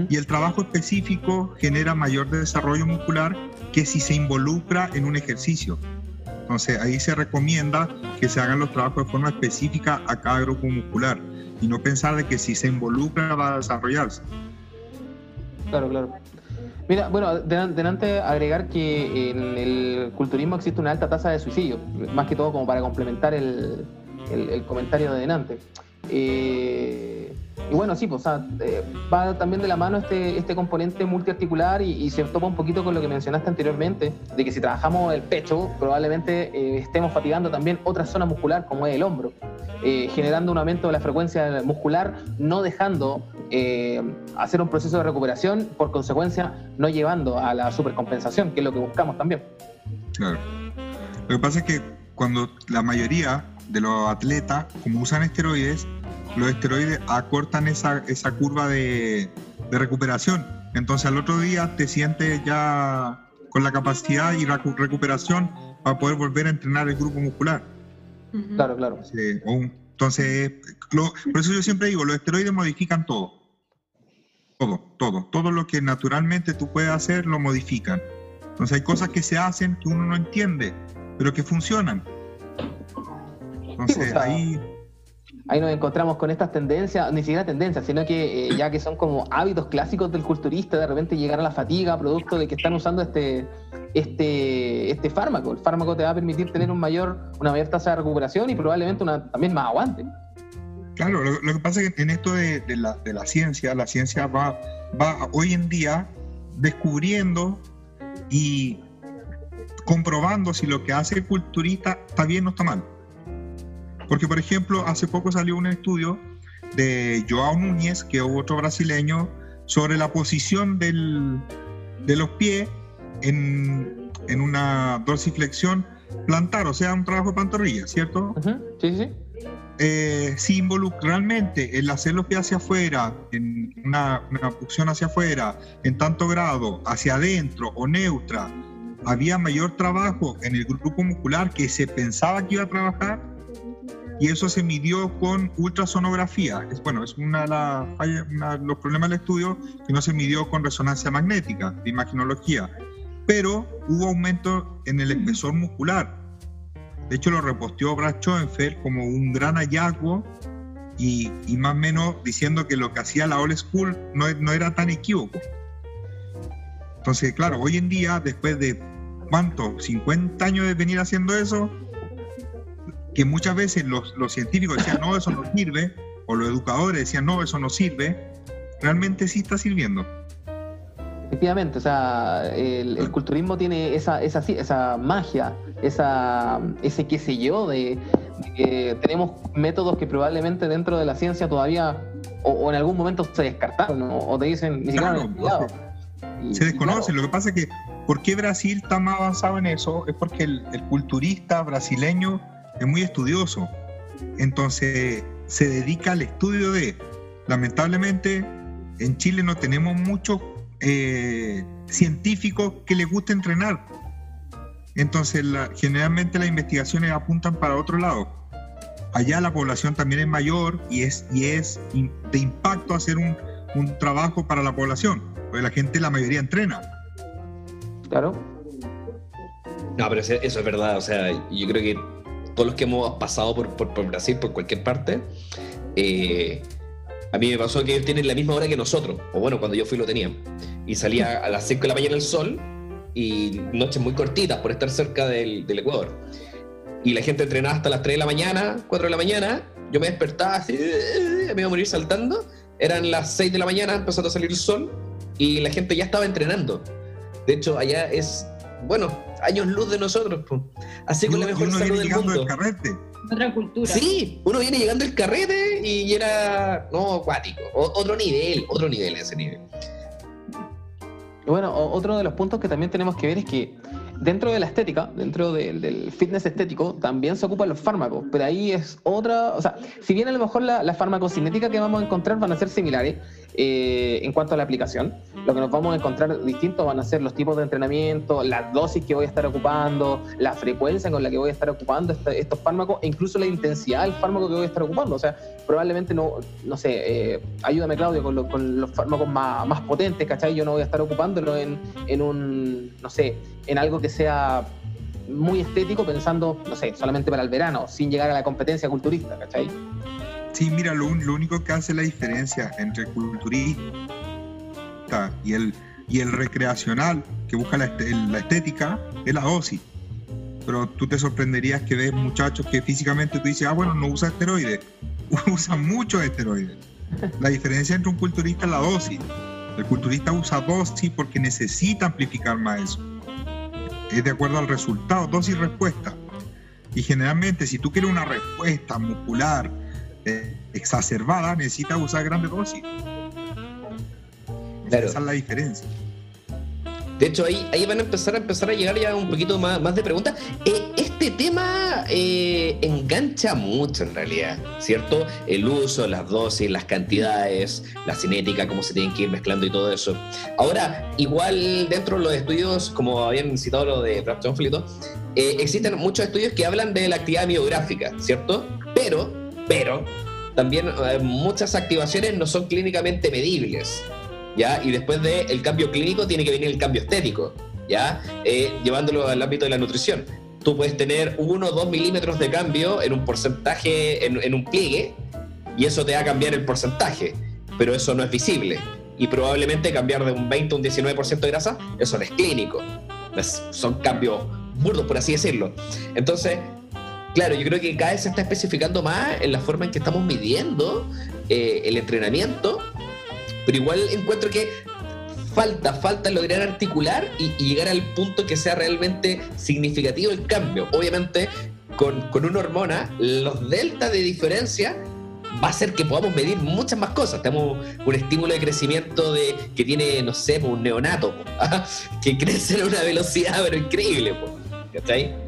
Y el trabajo específico genera mayor desarrollo muscular que si se involucra en un ejercicio. Entonces ahí se recomienda que se hagan los trabajos de forma específica a cada grupo muscular y no pensar de que si se involucra va a desarrollarse. Claro, claro. Mira, bueno, de- delante agregar que en el culturismo existe una alta tasa de suicidio, más que todo como para complementar el, el- el comentario de delante. Eh, y bueno, sí, pues, eh, va también de la mano este, este componente multiarticular y, y se topa un poquito con lo que mencionaste anteriormente, de que si trabajamos el pecho, probablemente eh, estemos fatigando también otra zona muscular, como es el hombro, eh, generando un aumento de la frecuencia muscular, no dejando hacer un proceso de recuperación, por consecuencia, no llevando a la supercompensación, que es lo que buscamos también. Claro. Lo que pasa es que cuando la mayoría de los atletas, como usan esteroides, los esteroides acortan esa, esa curva de, de recuperación. Entonces al otro día te sientes ya con la capacidad y recu- recuperación para poder volver a entrenar el grupo muscular. Claro, claro. Sí, entonces, lo- por eso yo siempre digo, los esteroides modifican todo. Todo, todo. Todo lo que naturalmente tú puedes hacer, lo modifican. Entonces hay cosas que se hacen que uno no entiende, pero que funcionan. Entonces o sea, ahí... Ahí nos encontramos con estas tendencias, ni siquiera tendencias, sino que eh, ya que son como hábitos clásicos del culturista, de repente llegar a la fatiga, producto de que están usando este, este, este fármaco. El fármaco te va a permitir tener un mayor, una mayor tasa de recuperación y probablemente una, también más aguante. Claro, lo, que pasa es que en esto de, de la, de la ciencia, la ciencia va, va hoy en día descubriendo y comprobando si lo que hace el culturista está bien o está mal. Porque, por ejemplo, hace poco salió un estudio de Joao Núñez, que es otro brasileño, sobre la posición del, de los pies en, en una dorsiflexión plantar, o sea, un trabajo de pantorrilla, ¿cierto? Sí, sí. Eh, si involucra realmente el hacer los pies hacia afuera, en una, una abducción hacia afuera, en tanto grado, hacia adentro o neutra, había mayor trabajo en el grupo muscular que se pensaba que iba a trabajar y eso se midió con ultrasonografía. Es, bueno, es una de los problemas del estudio que no se midió con resonancia magnética, de imaginología, pero hubo aumento en el espesor muscular. De hecho, lo reposteó Brad Schoenfeld como un gran hallazgo y, más o menos diciendo que lo que hacía la old school no, no era tan equívoco. Entonces, claro, hoy en día, después de ¿cuánto? 50 años de venir haciendo eso, que muchas veces los, los científicos decían, no, eso no sirve, o los educadores decían, no, eso no sirve, realmente sí está sirviendo. Efectivamente, o sea, el, el culturismo tiene esa, esa, esa magia, esa, ese qué sé yo, de, de que tenemos métodos que probablemente dentro de la ciencia todavía, o, o en algún momento se descartaron, ¿no? o te dicen, ni siquiera. Y- Se y desconoce. claro, Lo que pasa es que, ¿por qué Brasil está más avanzado en eso? Es porque el, el culturista brasileño es muy estudioso. Entonces, se dedica al estudio de. Lamentablemente, en Chile no tenemos muchos eh, científicos que les guste entrenar. Entonces, la- generalmente las investigaciones apuntan para otro lado. Allá la población también es mayor y es, y es de impacto hacer un, un trabajo para la población, porque la gente, la mayoría entrena. Claro. No, pero eso es verdad. O sea, yo creo que todos los que hemos pasado por, por- por Brasil, por cualquier parte, eh, a mí me pasó que ellos tienen la misma hora que nosotros. O bueno, cuando yo fui lo tenían. Y salía a las 5 de la mañana el sol y noches muy cortitas por estar cerca del, del Ecuador. Y la gente entrenaba hasta las 3 de la mañana, 4 de la mañana. Yo me despertaba así, me iba a morir saltando. Eran las 6 de la mañana, empezando a salir el sol. Y la gente ya estaba entrenando. De hecho, allá es, bueno, años luz de nosotros. po. Así con la mejor uno salud viene del llegando mundo. del carrete. Otra cultura. Sí, uno viene llegando el carrete y era, no, acuático. O- otro nivel, otro nivel ese nivel. Bueno, otro de los puntos que también tenemos que ver es que dentro de la estética, dentro del- del fitness estético, también se ocupan los fármacos, pero ahí es otra, o sea, si bien a lo mejor la, la farmacocinética que vamos a encontrar van a ser similares eh, en cuanto a la aplicación, lo que nos vamos a encontrar distinto van a ser los tipos de entrenamiento, las dosis que voy a estar ocupando, la frecuencia con la que voy a estar ocupando estos fármacos e incluso la intensidad del fármaco que voy a estar ocupando, o sea, probablemente no, no sé, eh, ayúdame Claudio con los fármacos más, más potentes, ¿cachai? Yo no voy a estar ocupándolo en, en un, no sé, en algo que sea muy estético pensando, no sé, solamente para el verano, sin llegar a la competencia culturista, ¿cachai? Sí, mira, lo, único que hace la diferencia entre el culturista y el, y el recreacional que busca la, este- la estética es la dosis. Pero tú te sorprenderías que ves muchachos que físicamente tú dices, ah, bueno, no usa esteroides. Usan muchos esteroides. La diferencia entre un culturista es la dosis. El culturista usa dosis porque necesita amplificar más eso. Es de acuerdo al resultado, dosis y generalmente, si tú quieres una respuesta muscular exacerbada, necesitas usar grandes dosis. Claro. Esa es la diferencia. De hecho, ahí, ahí van a empezar a empezar a llegar ya un poquito más, más de preguntas. Eh, este tema eh, engancha mucho en realidad, ¿cierto? El uso, las dosis, las cantidades, la cinética, cómo se tienen que ir mezclando y todo eso. Ahora, igual dentro de los estudios, como habían citado lo de Brad Schoenfeld y todo, eh, existen muchos estudios que hablan de la actividad biográfica, ¿cierto? Pero, pero, también eh, muchas activaciones no son clínicamente medibles. ¿ya? Y después del cambio clínico tiene que venir el cambio estético, ¿ya? Eh, llevándolo al ámbito de la nutrición. Tú puedes tener 1 o 2 milímetros de cambio en un porcentaje, en, en un pliegue, y eso te va a cambiar el porcentaje, pero eso no es visible. Y probablemente cambiar de un 20 a un 19% de grasa, eso no es clínico. Es- son cambios burdos, por así decirlo. Entonces, claro, yo creo que cada vez se está especificando más en la forma en que estamos midiendo eh, el entrenamiento pero igual encuentro que falta, falta lograr articular y, llegar al punto que sea realmente significativo el cambio. Obviamente, con, con una hormona, los deltas de diferencia va a hacer que podamos medir muchas más cosas. Tenemos un estímulo de crecimiento de, que tiene, no sé, pues, un neonato, que crece a una velocidad pero increíble. po, ¿Cachai?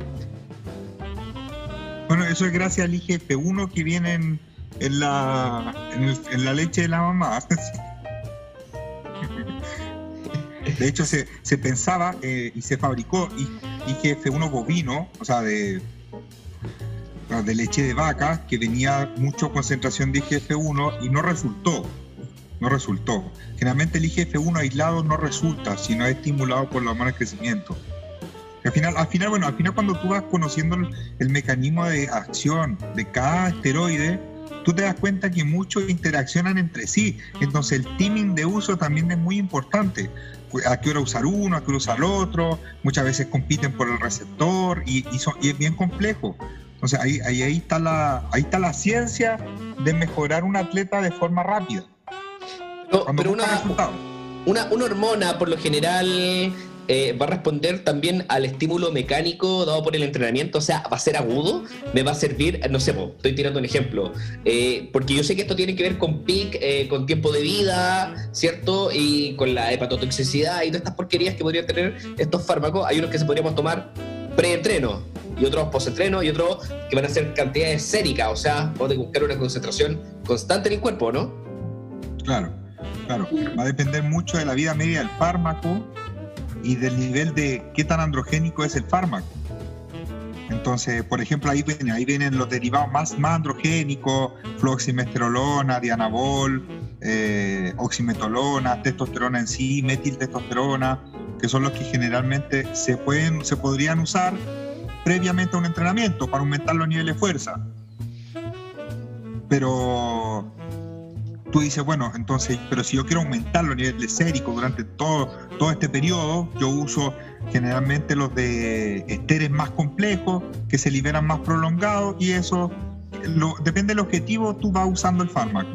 Bueno, eso es gracias al IGF-1 que viene en, en la, en, la leche de la mamá. De hecho, se, se pensaba eh, y se fabricó I- IGF-1 bovino, o sea, de, de leche de vaca, que venía mucho concentración de IGF-1 y no resultó. No resultó. Generalmente el IGF-1 aislado no resulta si no es estimulado por la hormona de crecimiento. Al final, al final, bueno, al final cuando tú vas conociendo el, el mecanismo de acción de cada esteroide, tú te das cuenta que muchos interaccionan entre sí. Entonces el timing de uso también es muy importante. A qué hora usar uno, a qué hora usar el otro. Muchas veces compiten por el receptor y, y son- y es bien complejo. Entonces ahí, ahí, ahí, está la, ahí está la ciencia de mejorar un atleta de forma rápida. Pero, una, una, una hormona, por lo general, eh, va a responder también al estímulo mecánico dado por el entrenamiento, o sea, va a ser agudo, me va a servir, no sé, estoy tirando un ejemplo, eh, porque yo sé que esto tiene que ver con PIC, eh, con tiempo de vida, ¿cierto? Y con la hepatotoxicidad y todas estas porquerías que podrían tener estos fármacos. Hay unos que se podríamos tomar pre-entreno y otros post-entreno y otros que van a ser cantidades séricas, o sea, vamos a buscar una concentración constante en el cuerpo, ¿no? Claro, claro. Va a depender mucho de la vida media del fármaco y del nivel de qué tan androgénico es el fármaco. Entonces, por ejemplo, ahí vienen, los derivados más, más androgénicos, floximestrolona, dianabol, eh, oximetolona, testosterona en sí, metiltestosterona, que son los que generalmente se, pueden, se podrían usar previamente a un entrenamiento para aumentar los niveles de fuerza. Pero tú dices, bueno, entonces, pero si yo quiero aumentar los niveles séricos durante todo, todo este periodo, yo uso generalmente los de esteres más complejos, que se liberan más prolongados, y eso, lo- depende del objetivo, tú vas usando el fármaco.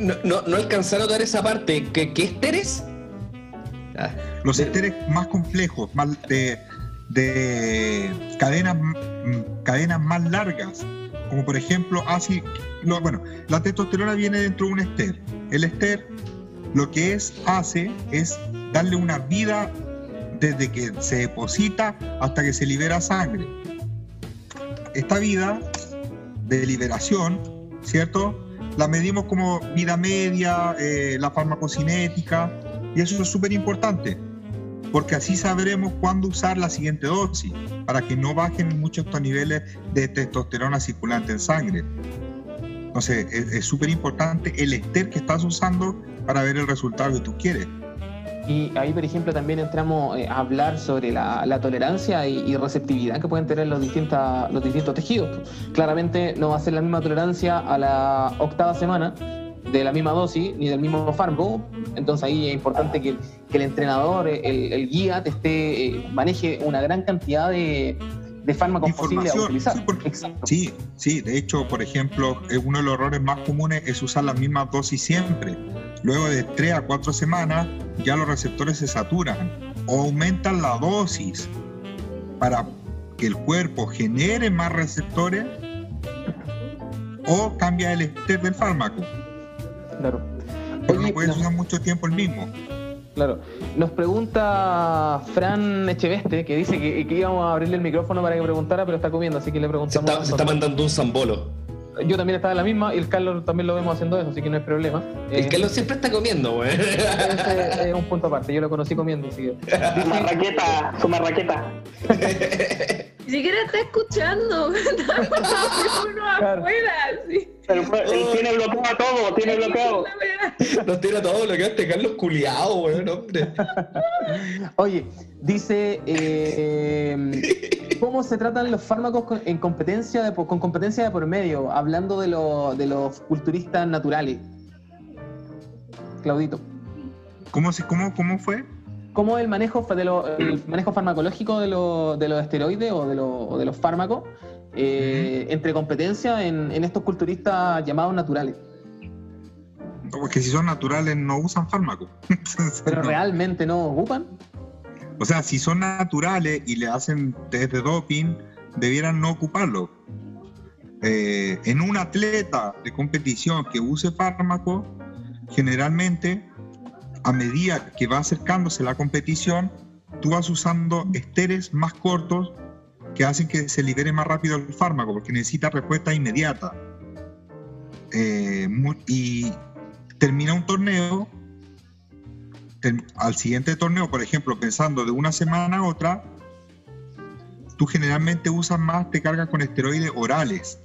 No, no, no alcanzar a notar esa parte. ¿Qué, qué esteres? Ah, Los esteres más complejos, más de, de cadenas, mm, cadenas más largas, como por ejemplo, así, no, bueno, la testosterona viene dentro de un ester. El ester lo que es, hace es darle una vida desde que se deposita hasta que se libera sangre. Esta vida de liberación, ¿cierto? La medimos como vida media, eh, la farmacocinética, y eso es súper importante, porque así sabremos cuándo usar la siguiente dosis, para que no bajen mucho estos niveles de testosterona circulante en sangre. Entonces, es súper importante el ester que estás usando para ver el resultado que tú quieres. Y ahí, por ejemplo, también entramos eh, a hablar sobre la, tolerancia y, receptividad que pueden tener los, distintas, los distintos tejidos. Claramente no va a ser la misma tolerancia a la octava semana de la misma dosis ni del mismo fármaco. Entonces ahí es importante que, el entrenador, el, el guía, te esté, eh, maneje una gran cantidad de, de fármacos posibles a Información, utilizar. sí, porque-. Sí, sí, de hecho, por ejemplo, eh, uno de los errores más comunes es usar la misma dosis siempre. Luego de 3 a 4 semanas ya los receptores se saturan o aumentan la dosis para que el cuerpo genere más receptores o cambia el ester del fármaco. Claro. Pero Oye, no puedes usar mucho tiempo el mismo. Claro. Nos pregunta Fran Echeveste, que dice que, que íbamos a abrirle el micrófono para que preguntara, pero está comiendo, así que le se, preguntamos. está, se está mandando un zambolo. Yo también estaba en la misma y el Carlos también lo vemos haciendo eso, así que no hay problema. El Eh, Carlos siempre está comiendo, güey. ese es un punto aparte, yo lo conocí comiendo, así que. Su marraqueta, su marraqueta. Ni siquiera está escuchando. Está afuera. Sí. Pero él tiene bloqueado todo, tiene bloqueado. Nos tira todo lo que este Carlos culiado, güey, hombre. Oye, dice, eh, ¿cómo se tratan los fármacos con, en competencia de, por- con competencia de por medio? Hablando de, lo- de los culturistas naturales. Claudito. ¿Cómo, se, cómo, cómo fue? ¿Cómo es el manejo, fa- de lo- el manejo farmacológico de, lo- de los esteroides o de, lo- o de los fármacos eh, entre competencia en, en estos culturistas llamados naturales? Porque si son naturales no usan fármacos. Pero realmente no ocupan. O sea, si son naturales y le hacen test de doping, debieran no ocuparlo. Eh, en un atleta de competición que use fármaco, generalmente, a medida que va acercándose la competición, tú vas usando esteres más cortos que hacen que se libere más rápido el fármaco, porque necesita respuesta inmediata. Eh, y termina un torneo al siguiente torneo, por ejemplo, pensando de una semana a otra, tú generalmente usas más, te cargas con esteroides orales.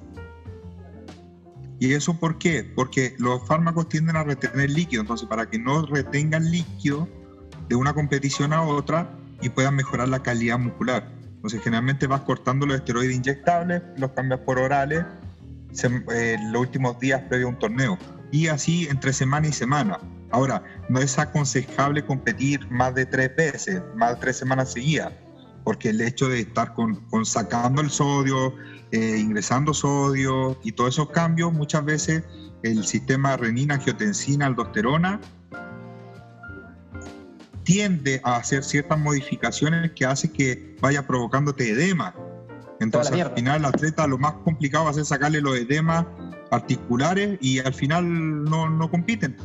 ¿Y eso por qué? Porque los fármacos tienden a retener líquido, entonces para que no retengan líquido de una competición a otra y puedan mejorar la calidad muscular. Entonces generalmente vas cortando los esteroides inyectables, los cambias por orales eh, los últimos días previo a un torneo. Y así entre semana y semana. Ahora, no es aconsejable competir más de tres veces, más de tres semanas seguidas, porque el hecho de estar con, con sacando el sodio, eh, ingresando sodio y todos esos cambios, muchas veces el sistema renina, angiotensina, aldosterona tiende a hacer ciertas modificaciones que hace que vaya provocándote edema. Entonces, al final, el atleta lo más complicado va a ser sacarle los edemas articulares y al final no, no compiten.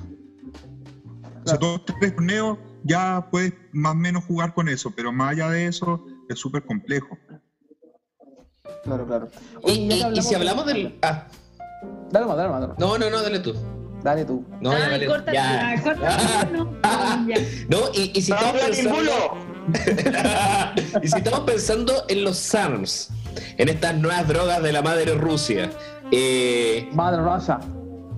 O sea, todos tres torneos ya puedes más o menos jugar con eso, pero más allá de eso es súper complejo. Claro, claro. Y, Oye, ya que y- y si hablamos de- del. Ah, Dale más, dale más, dale más. no, no, no, dale tú. Dale tú. No, ya, Ay, dale. corta- ya. Ah, corta, no, no, ya. No, y, y si ¡No estamos pensando. y si estamos pensando en los SARMs, en estas nuevas drogas de la madre Rusia. Eh, Madre Russia.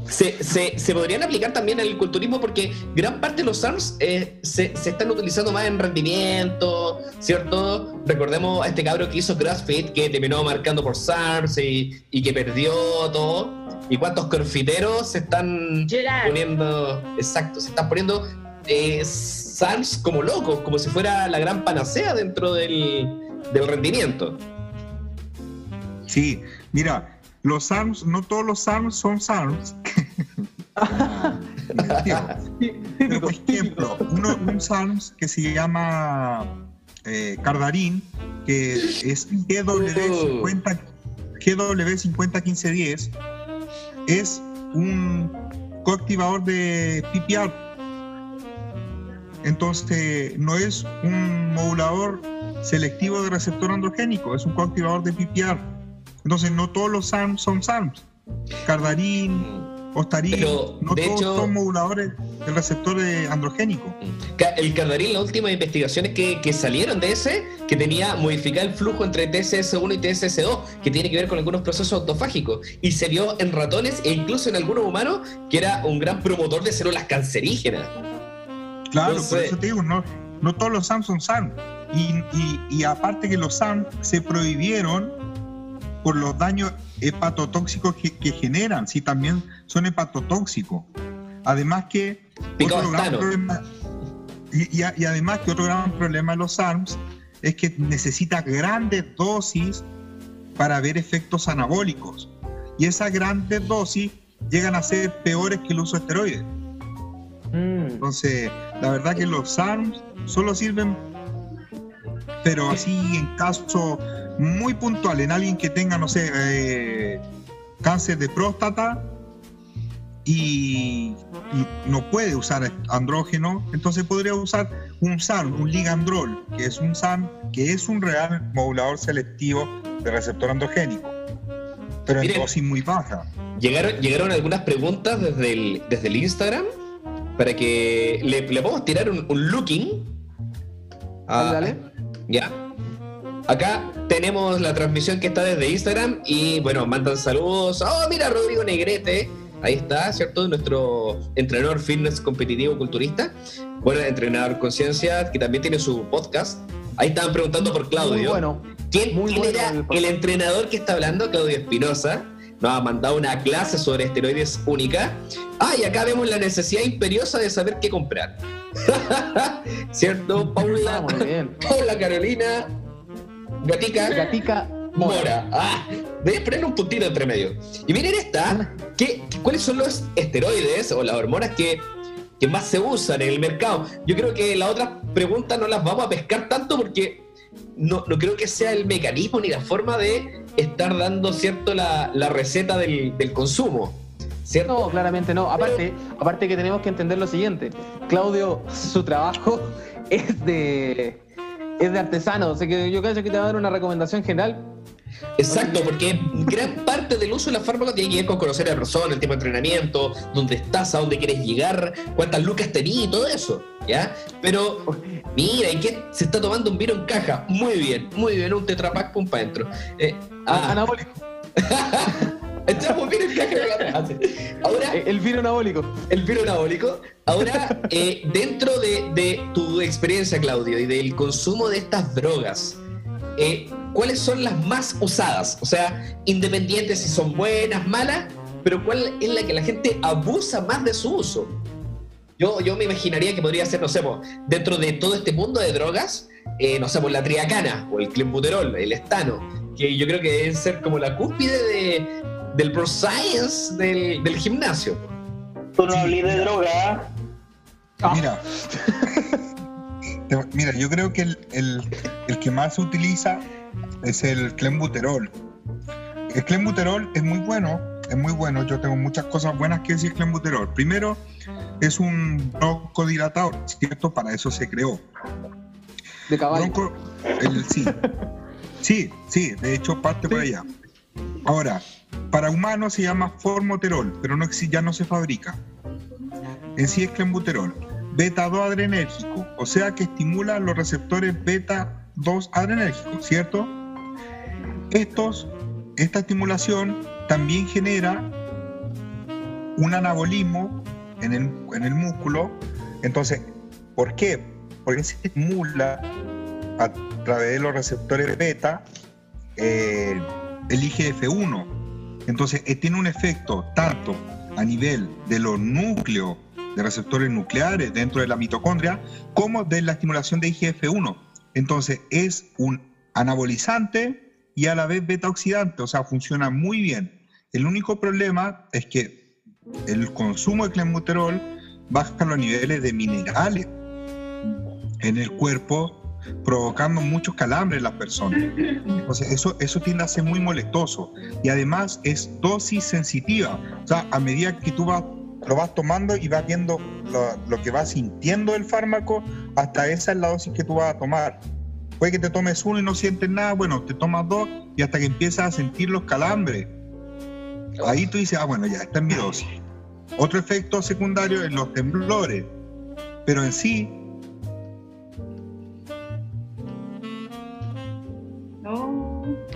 Se, se- se podrían aplicar también al culturismo porque gran parte de los ARMS eh, se, se están utilizando más en rendimiento, ¿cierto? Recordemos a este cabro que hizo CrossFit que terminó marcando por SARMS y, y que perdió todo. ¿Y cuántos crossfiteros se están Gerard. poniendo, exacto, se están poniendo eh, SARMS como locos, como si fuera la gran panacea dentro del, del rendimiento? Sí, mira, los ARMS, no todos los ARMS son SARMS. Por ejemplo, uno, un SARMS que se llama eh, Cardarín, que es GW50, GW501510, es un coactivador de PPR. Entonces, no es un modulador selectivo de receptor androgénico, es un coactivador de PPR. Entonces, no todos los SARMs son SARMs. Cardarín, Ostarín, Pero, no de todos hecho- son moduladores del receptor androgénico. Ca- El Cardarín, las últimas investigaciones que, que salieron de ese, que tenía modificar el flujo entre TSS1 y TSS2, que tiene que ver con algunos procesos autofágicos, y se vio en ratones e incluso en algunos humanos que era un gran promotor de células cancerígenas. Claro, Entonces- por eso te digo, no, no todos los SARMs son SARMs. Y, y- y aparte que los SARMs se prohibieron por los daños hepatotóxicos que, que generan, sí, también son hepatotóxicos. Además que otro gran problema, y, y a- y además que otro gran problema de los SARMs es que necesita grandes dosis para ver efectos anabólicos. Y esas grandes dosis llegan a ser peores que el uso de esteroides. Mm. Entonces, la verdad que los SARMs solo sirven, pero así en caso muy puntual, en alguien que tenga, no sé, eh, cáncer de próstata y, y no puede usar andrógeno, entonces podría usar un SARM, un ligandrol, que es un SARM, que es un real modulador selectivo de receptor androgénico, pero en Miren. dosis muy baja. Llegaron, llegaron algunas preguntas desde el, desde el Instagram para que le, le podamos tirar un, un looking. Ah, dale. Ya. Acá tenemos la transmisión que está desde Instagram y bueno, mandan saludos. Oh, mira, Rodrigo Negrete. Ahí está, ¿cierto? Nuestro entrenador fitness competitivo culturista. Bueno, entrenador conciencia, que también tiene su podcast. Ahí estaban preguntando por Claudio. Muy bueno. ¿Quién, Muy quién bueno era el entrenador que está hablando? Claudio Espinosa. Nos ha mandado una clase sobre esteroides única. Ah, y acá vemos la necesidad imperiosa de saber qué comprar. ¿Cierto? Paula, Ah, muy bien. Paula Carolina Gatica Gatica Mora. Ah, debes ponerle un puntito entre medio. Y miren esta, ¿qué, qué- ¿cuáles son los esteroides o las hormonas que, que más se usan en el mercado? Yo creo que las otras preguntas no las vamos a pescar tanto porque no, no creo que sea el mecanismo ni la forma de estar dando, ¿cierto?, la, la receta del, del consumo. ¿Cierto? No, claramente no. Aparte, aparte que tenemos que entender lo siguiente. Claudio, su trabajo es de es de artesano, o sea que yo creo que te va a dar una recomendación general. Exacto, porque gran parte del uso de la fármaca tiene que ver con conocer a la persona, el tipo de entrenamiento, dónde estás, a dónde quieres llegar, cuántas lucas tenías y todo eso, ¿ya? Pero, mira, ¿y qué? Se está tomando un vino en caja. Muy bien, muy bien, un tetrapack, pum, para adentro. Eh, ah, Anabólico. entramos vino en caja. Ah, sí. Ahora, Eh, El vino anabólico. el vino anabólico. Ahora, eh, dentro de, de tu experiencia, Claudio, y del consumo de estas drogas, eh, ¿cuáles son las más usadas? O sea, independientes si son buenas, malas, pero ¿cuál es la que la gente abusa más de su uso? Yo, yo me imaginaría que podría ser, no sé, po, dentro de todo este mundo de drogas, eh, no sé, por la triacana o el clenbuterol, el estano, que yo creo que deben ser como la cúspide de, del bro science del, del gimnasio. Tú no Sí, hablé de mira. droga. Mira, Te- mira, yo creo que el, el- el que más se utiliza es el clenbuterol. El clenbuterol es muy bueno, es muy bueno. Yo tengo muchas cosas buenas que decir clenbuterol. Primero, es un broncodilatador, ¿cierto? Para eso se creó. De caballo. Bronco- el- sí, sí, sí, de hecho parte por allá. Ahora, para humanos se llama formoterol, pero no, ya no se fabrica. En sí es clenbuterol. Beta 2 adrenérgico, o sea que estimula los receptores beta 2 adrenérgicos, ¿cierto? estos, esta estimulación también genera un anabolismo en el, en el músculo. Entonces, ¿por qué? Porque se estimula a través de los receptores beta eh, el IGF-1. Entonces, eh, tiene un efecto tanto a nivel de los núcleos de receptores nucleares dentro de la mitocondria, como de la estimulación de IGF-1. Entonces, es un anabolizante y a la vez beta oxidante, o sea, funciona muy bien. El único problema es que el consumo de clenbuterol baja los niveles de minerales en el cuerpo, provocando muchos calambres en las personas. Entonces, eso, eso tiende a ser muy molestoso. Y además es dosis sensitiva. O sea, a medida que tú vas, lo vas tomando y vas viendo lo, lo que vas sintiendo el fármaco, hasta esa es la dosis que tú vas a tomar. Puede que te tomes uno y no sientes nada, bueno, te tomas dos y hasta que empiezas a sentir los calambres. Ahí tú dices, ah, bueno, ya, esta es mi dosis. Otro efecto secundario es los temblores. Pero en sí,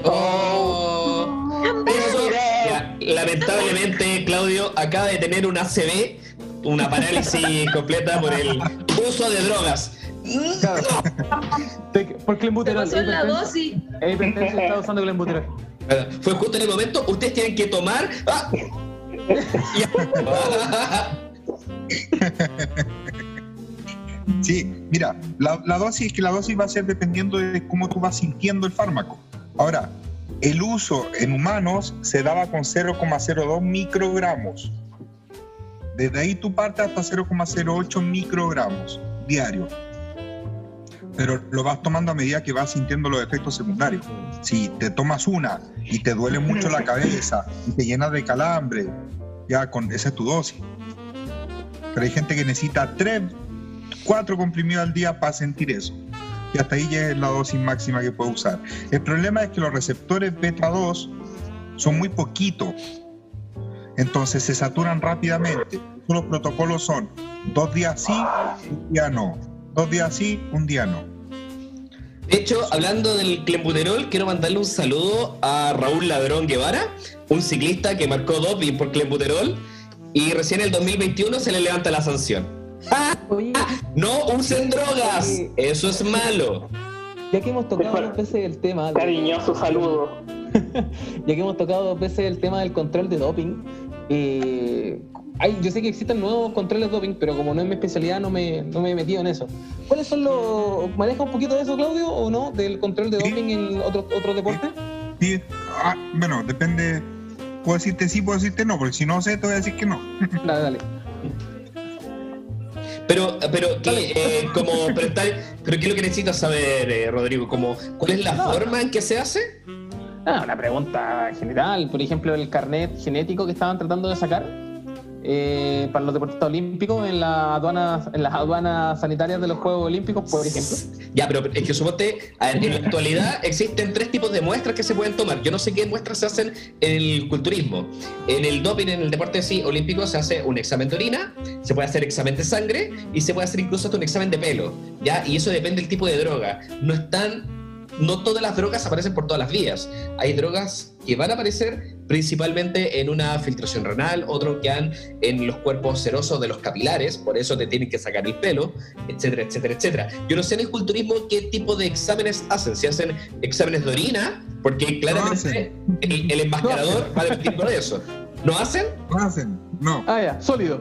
Oh. Eso, ya, lamentablemente, Claudio acaba de tener una ACV, una parálisis completa por el uso de drogas. Te- Por pasó en la dosis. Está usando clenbuterol. Fue justo en el momento, ustedes tienen que tomar. ¡Ah! Sí, mira, la, dosis que la dosis va a ser dependiendo de cómo tú vas sintiendo el fármaco. Ahora, el uso en humanos se daba con 0,02 microgramos. Desde ahí tú partes hasta 0,08 microgramos diario. Pero lo vas tomando a medida que vas sintiendo los efectos secundarios. Si te tomas una y te duele mucho la cabeza y te llenas de calambre, ya con esa es tu dosis. Pero hay gente que necesita tres, cuatro comprimidos al día para sentir eso. Y hasta ahí ya es la dosis máxima que puede usar. El problema es que los receptores beta 2 son muy poquitos. Entonces se saturan rápidamente. Los protocolos son dos días sí, un día no. Dos días sí, un día no. De hecho, hablando del clenbuterol, quiero mandarle un saludo a Raúl Ladrón Guevara, un ciclista que marcó doping por clenbuterol y recién en el 2021 se le levanta la sanción. ¡Ah! Oye, No usen drogas, Oye. eso es malo. ya que hemos tocado dos veces el tema. de- Cariñoso saludo. ya que hemos tocado dos veces el tema del control de doping, eh, hay- yo sé que existen nuevos controles de doping, pero como no es mi especialidad, no me, no me he metido en eso. ¿Cuáles son los. ¿Maneja un poquito de eso, Claudio, o no? ¿Del control de Sí. doping en otros otros deportes? Sí, ah, bueno, depende. Puedo decirte sí, puedo decirte no, porque si no sé, te voy a decir que no. Dale, dale. Pero, pero, ¿qué, eh, como prestar, pero ¿qué es lo que necesitas saber, eh, Rodrigo? Como, ¿Cuál es la No. forma en que se hace? Ah, una pregunta general. Por ejemplo, el carnet genético que estaban tratando de sacar eh, para los deportistas olímpicos en, la aduana, en las aduanas sanitarias de los Juegos Olímpicos, por ejemplo. Ya, pero es que suponte, a ver, en la actualidad existen tres tipos de muestras que se pueden tomar. Yo no sé qué muestras se hacen en el culturismo. En el doping, en el deporte sí, olímpico, se hace un examen de orina, se puede hacer examen de sangre y se puede hacer incluso hasta un examen de pelo. ¿ya? Y eso depende del tipo de droga. No están. No todas las drogas aparecen por todas las vías. Hay drogas que van a aparecer principalmente en una filtración renal, otros que han en los cuerpos serosos de los capilares, por eso te tienen que sacar el pelo, etcétera, etcétera, etcétera. Yo no sé en el culturismo qué tipo de exámenes hacen, si hacen exámenes de orina, porque claramente el, el enmascarador va a depender por eso. ¿No hacen? No hacen, no. Ah, ya, sólido.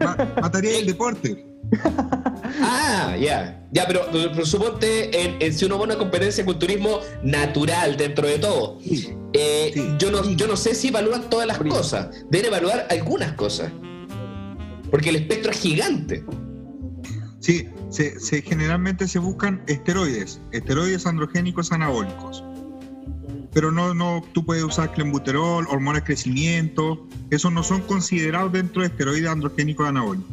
Ma- Mataría el deporte. Ah, ya. Ya, pero, pero suponte, en- en si uno va a una competencia de culturismo natural dentro de todo, eh, Sí. yo, no, yo no sé si evalúan todas las cosas. Deben evaluar algunas cosas. Porque el espectro es gigante. Sí, se, se- generalmente se buscan esteroides, esteroides androgénicos anabólicos. Pero no, no, tú puedes usar clenbuterol, hormonas de crecimiento, esos no son considerados dentro de esteroides androgénicos anabólicos.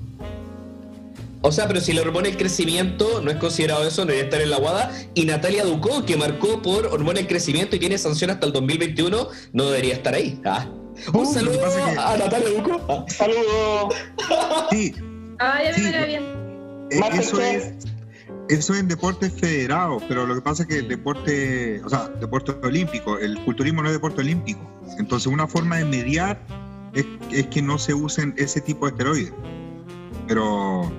O sea, pero si la hormona del crecimiento no es considerado eso, no debería estar en la guada. Y Natalia Ducó, que marcó por hormona del crecimiento y tiene sanción hasta el 2021, no debería estar ahí. Ah. Un Uh, saludo que es a Natalia Ducó. Ah. Saludo. Sí, Ah, ya Sí. me bien. eh, eso es, Eso en deportes federados, pero lo que pasa es que el deporte, o sea, deporte olímpico, el culturismo no es deporte olímpico. Entonces, una forma de mediar es, es que no se usen ese tipo de esteroides. Pero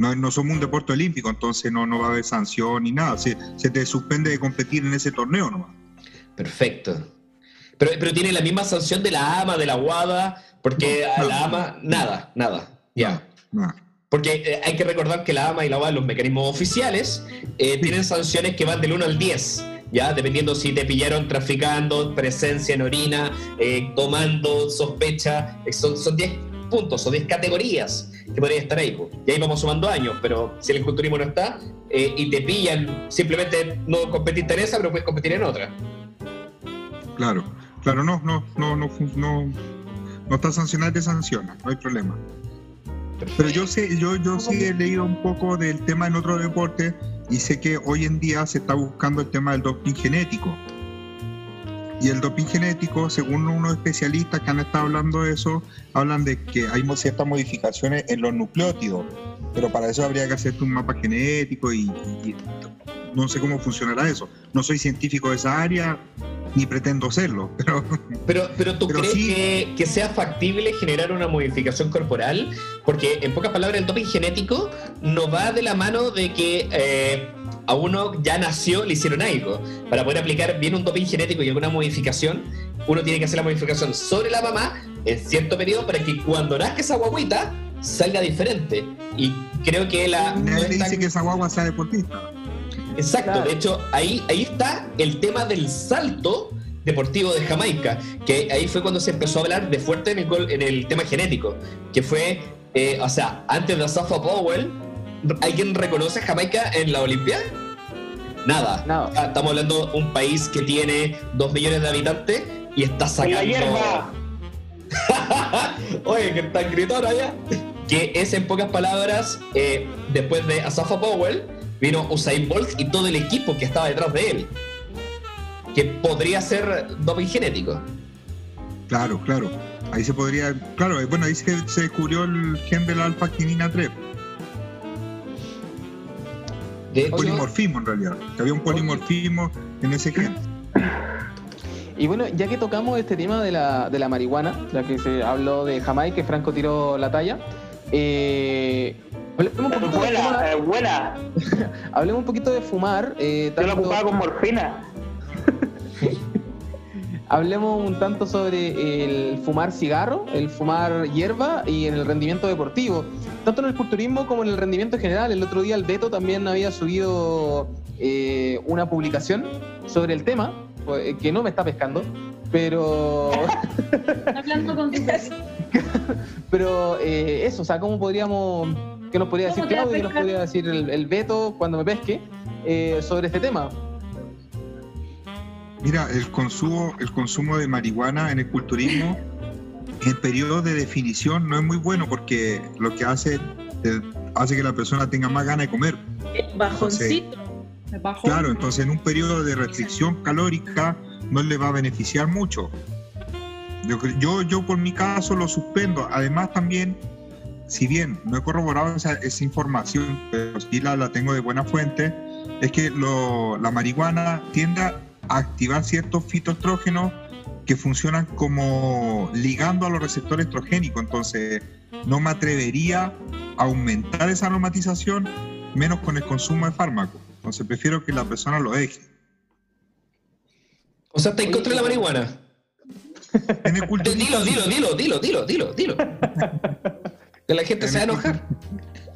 no, no somos un deporte olímpico, entonces no, no va a haber sanción ni nada. Se, se te suspende de competir en ese torneo nomás. Perfecto. Pero, pero tiene la misma sanción de la AMA, de la WADA, porque No, a la AMA, nada, nada. Ya. Porque eh, hay que recordar que la AMA y la WADA, los mecanismos oficiales, eh, tienen sanciones que van del 1 al 10. Ya, dependiendo si te pillaron traficando, presencia en orina, eh, tomando, sospecha, eh, son, son 10 puntos o 10 categorías que podrían estar ahí. Y ahí vamos sumando años, pero si el culturismo no está eh, y te pillan, simplemente no competiste en esa, pero puedes competir en otra. Claro, claro, no, no, no, no, no, no está sancionado, te sanciona, no hay problema. Pero yo sé, yo, yo sí he leído un poco del tema en otro deporte y sé que hoy en día se está buscando el tema del doping genético. Y el doping genético, según unos especialistas que han estado hablando de eso, hablan de que hay ciertas modificaciones en los nucleótidos, pero para eso habría que hacerte un mapa genético y- y no sé cómo funcionará eso. No soy científico de esa área, ni pretendo serlo, pero Pero, pero ¿tú Pero crees sí. que, que sea factible generar una modificación corporal? Porque, en pocas palabras, el doping genético no va de la mano de que eh, a uno ya nació, le hicieron algo. Para poder aplicar bien un doping genético y alguna modificación, uno tiene que hacer la modificación sobre la mamá en cierto periodo para que cuando nazca esa guaguita salga diferente. Y creo que la... no nadie le tan- dice que esa guagua sea deportista. Exacto, Claro. de hecho, ahí, ahí está el tema del salto deportivo de Jamaica, que ahí fue cuando se empezó a hablar de fuerte en el, gol- en el tema genético, que fue, eh, o sea, antes de Asafa Powell, ¿alguien reconoce a Jamaica en la Olimpiada? Nada. Nada. Ah, Estamos hablando de un país que tiene dos millones de habitantes y está sacando... Oye, que tan gritón allá. Que es, en pocas palabras, eh, después de Asafa Powell, vino Usain Bolt y todo el equipo que estaba detrás de él. Que podría ser doping genético. Claro, claro. Ahí se podría, claro, eh, bueno, ahí se, se descubrió el gen de la alfa-quinina 3, De hecho, polimorfismo en realidad, que había un polimorfismo en ese gen. Y bueno, ya que tocamos este tema de la, de la marihuana, ya que se habló de Jamaica, que Franco tiró la talla, eh, hablemos, un poquito de fumar, eh, buena. hablemos un poquito de fumar. eh, Yo la ocupaba con morfina. Hablemos un tanto sobre el fumar cigarro, el fumar hierba y en el rendimiento deportivo. Tanto en el culturismo como en el rendimiento en general. El otro día el Beto también había subido eh, una publicación sobre el tema, pues, que no me está pescando, pero, Está hablando con su pero eh, eso, o sea, ¿cómo podríamos, qué nos podría decir ¿Cómo te va a Claudio, qué nos podría decir el, el Beto cuando me pesque eh, sobre este tema? Mira, el consumo, el consumo de marihuana en el culturismo en periodo de definición no es muy bueno porque lo que hace eh, hace que la persona tenga más ganas de comer. El bajoncito. Claro, entonces en un periodo de restricción calórica no le va a beneficiar mucho. Yo, yo, yo por mi caso lo suspendo. Además también, si bien no he corroborado esa, esa información, pero sí la, la tengo de buena fuente, es que lo- la marihuana tiende a activar ciertos fitoestrógenos que funcionan como ligando a los receptores estrogénicos. Entonces, no me atrevería a aumentar esa aromatización menos con el consumo de fármacos. Entonces, prefiero que la persona lo deje. o sea, está en contra de la marihuana. En el Dilo, dilo, dilo, dilo, dilo, dilo, dilo. Que la gente se va a enojar.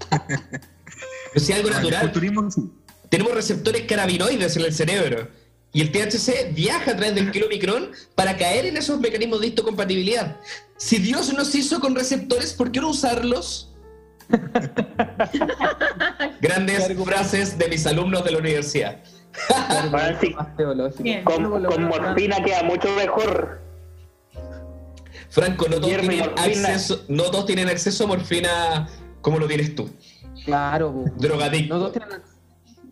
Pero si algo natural. sí. tenemos receptores carabinoides en el cerebro. Y el THC viaja a través del kilomicrón para caer en esos mecanismos de histocompatibilidad. Si Dios nos hizo con receptores, ¿por qué no usarlos? Grandes frases de mis alumnos de la universidad. Bueno, sí, con, con morfina queda mucho mejor. Franco, no todos, tienen morfina. acceso, no todos tienen acceso a morfina como lo tienes tú. Claro. Drogadicto. no todos tienen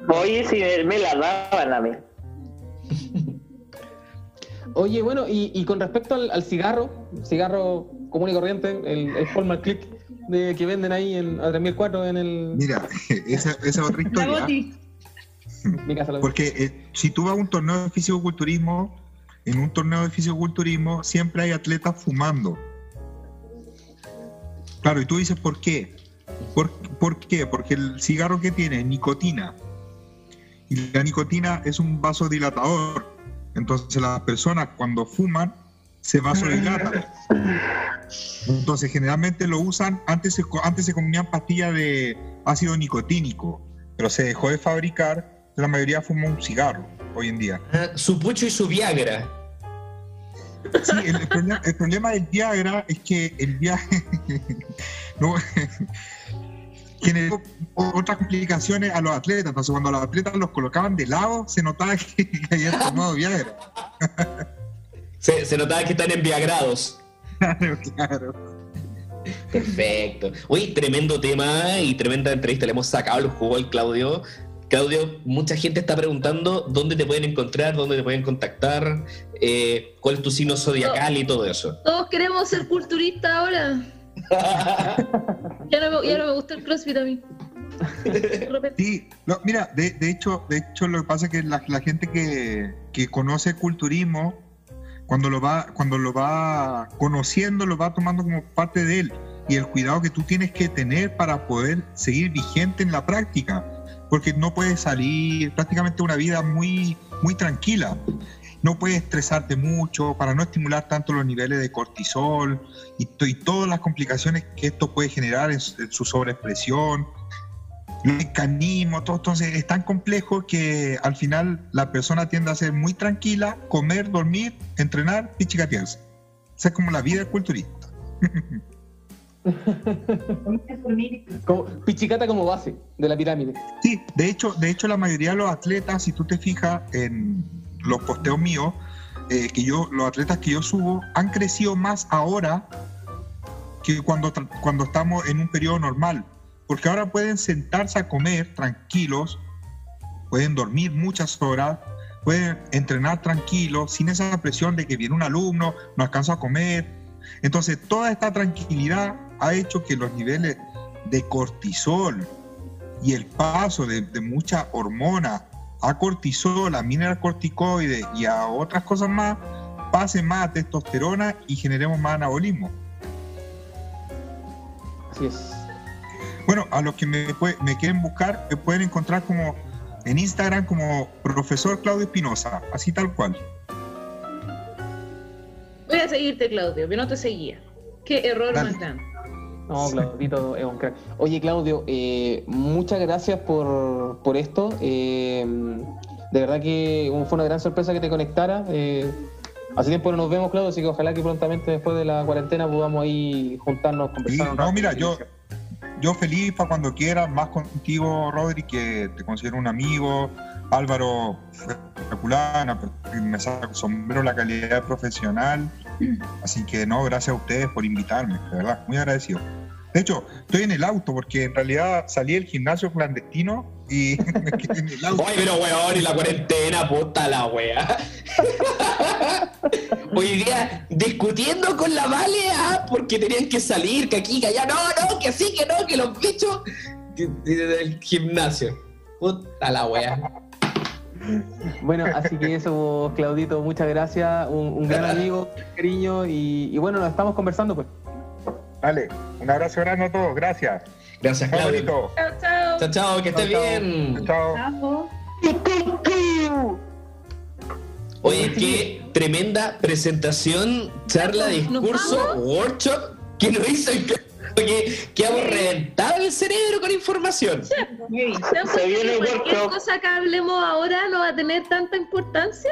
Oye, si me, me la daban a mí. Oye, bueno, y, y con respecto al, al cigarro, cigarro común y corriente, el, el Hallmark Click, de, que venden ahí en, a 3004 en el. Mira, esa, esa es otra historia. Mi casa Porque eh, si tú vas a un torneo de fisicoculturismo, en un torneo de fisicoculturismo siempre hay atletas fumando. Claro, y tú dices, ¿por qué? ¿Por, por qué? Porque el cigarro que tiene es nicotina. Y la nicotina es un vasodilatador. Entonces las personas cuando fuman se vasodilatan. Entonces generalmente lo usan, antes se, antes se comían pastillas de ácido nicotínico, pero se dejó de fabricar, la mayoría fuma un cigarro hoy en día. Ah, Su pucho y su Viagra. Sí, el, el problema, el problema del Viagra es que el viaje no, generó otras complicaciones a los atletas. Entonces, cuando los atletas los colocaban de lado, se notaba que, que habían tomado Viagra. Se, se notaba que están enviagrados. Claro, claro. Perfecto. Uy, tremendo tema y tremenda entrevista. Le hemos sacado el jugo al Claudio. Claudio, mucha gente está preguntando dónde te pueden encontrar, dónde te pueden contactar, eh, cuál es tu signo zodiacal y todo eso. Todos queremos ser culturistas ahora. Ya no, me, ya no me gusta el CrossFit a mí. Sí, no, mira, de, de hecho, de hecho lo que pasa es que la, la gente que, que conoce el culturismo, cuando lo va, cuando lo va conociendo, lo va tomando como parte de él. Y el cuidado que tú tienes que tener para poder seguir vigente en la práctica. Porque no puedes salir prácticamente una vida muy, muy tranquila. No puedes estresarte mucho para no estimular tanto los niveles de cortisol y, to- y todas las complicaciones que esto puede generar en en su sobreexpresión los mecanismos, todo, entonces es tan complejo que al final la persona tiende a ser muy tranquila, comer, dormir, entrenar y chicatearse. Esa es como la vida del culturista. Como, pichicata como base de la pirámide. Sí, de hecho, de hecho la mayoría de los atletas, si tú te fijas en los posteos míos, eh, que yo, los atletas que yo subo han crecido más ahora que cuando, cuando estamos en un periodo normal, porque ahora pueden sentarse a comer tranquilos, pueden dormir muchas horas, pueden entrenar tranquilos, sin esa presión de que viene un alumno, no alcanza a comer. Entonces, toda esta tranquilidad ha hecho que los niveles de cortisol y el paso de, de muchas hormonas a cortisol, a mineralocorticoides y a otras cosas más, pase más testosterona y generemos más anabolismo. Así es. Bueno, a los que me, pue- me quieren buscar, me pueden encontrar como en Instagram como profesor Claudio Espinosa, así tal cual. Voy a seguirte, Claudio, que no te seguía. Qué error Dale. más grande. No, Claudito es un crack. Oye, Claudio, eh, muchas gracias por, por esto. Eh, de verdad que fue una gran sorpresa que te conectara. Eh, hace tiempo no nos vemos, Claudio, así que ojalá que prontamente después de la cuarentena podamos ahí juntarnos, Sí, conversar. un no, mira, yo, yo feliz para cuando quieras, más contigo, Rodri, que te considero un amigo. Álvaro, fue espectacular, me saca el sombrero la calidad profesional. Así que no, gracias a ustedes por invitarme, de verdad, muy agradecido. De hecho, estoy en el auto porque en realidad salí del gimnasio clandestino y me quedé en el auto. Oye, pero weón, y la cuarentena, puta la wea. Hoy día discutiendo con la Vale, ah, porque tenían que salir, que aquí, que allá, no, no, que sí, que no, que los bichos del gimnasio. Puta la wea. Bueno, así que eso, Claudito, muchas gracias. Un, un gran amigo, cariño. Y, y bueno, nos estamos conversando, pues. Dale, un abrazo grande a todos, gracias. Gracias, Claudio. Chao, chao. Chao, chao, que estés Chao, chao. bien. Chao. Chao. Oye, qué tremenda presentación, charla, ¿Nos discurso, workshop que nos hizo el que quedamos reventados el cerebro con información. Bien. ¿Se viene cualquier workshop. cosa que hablemos ahora no va a tener tanta importancia?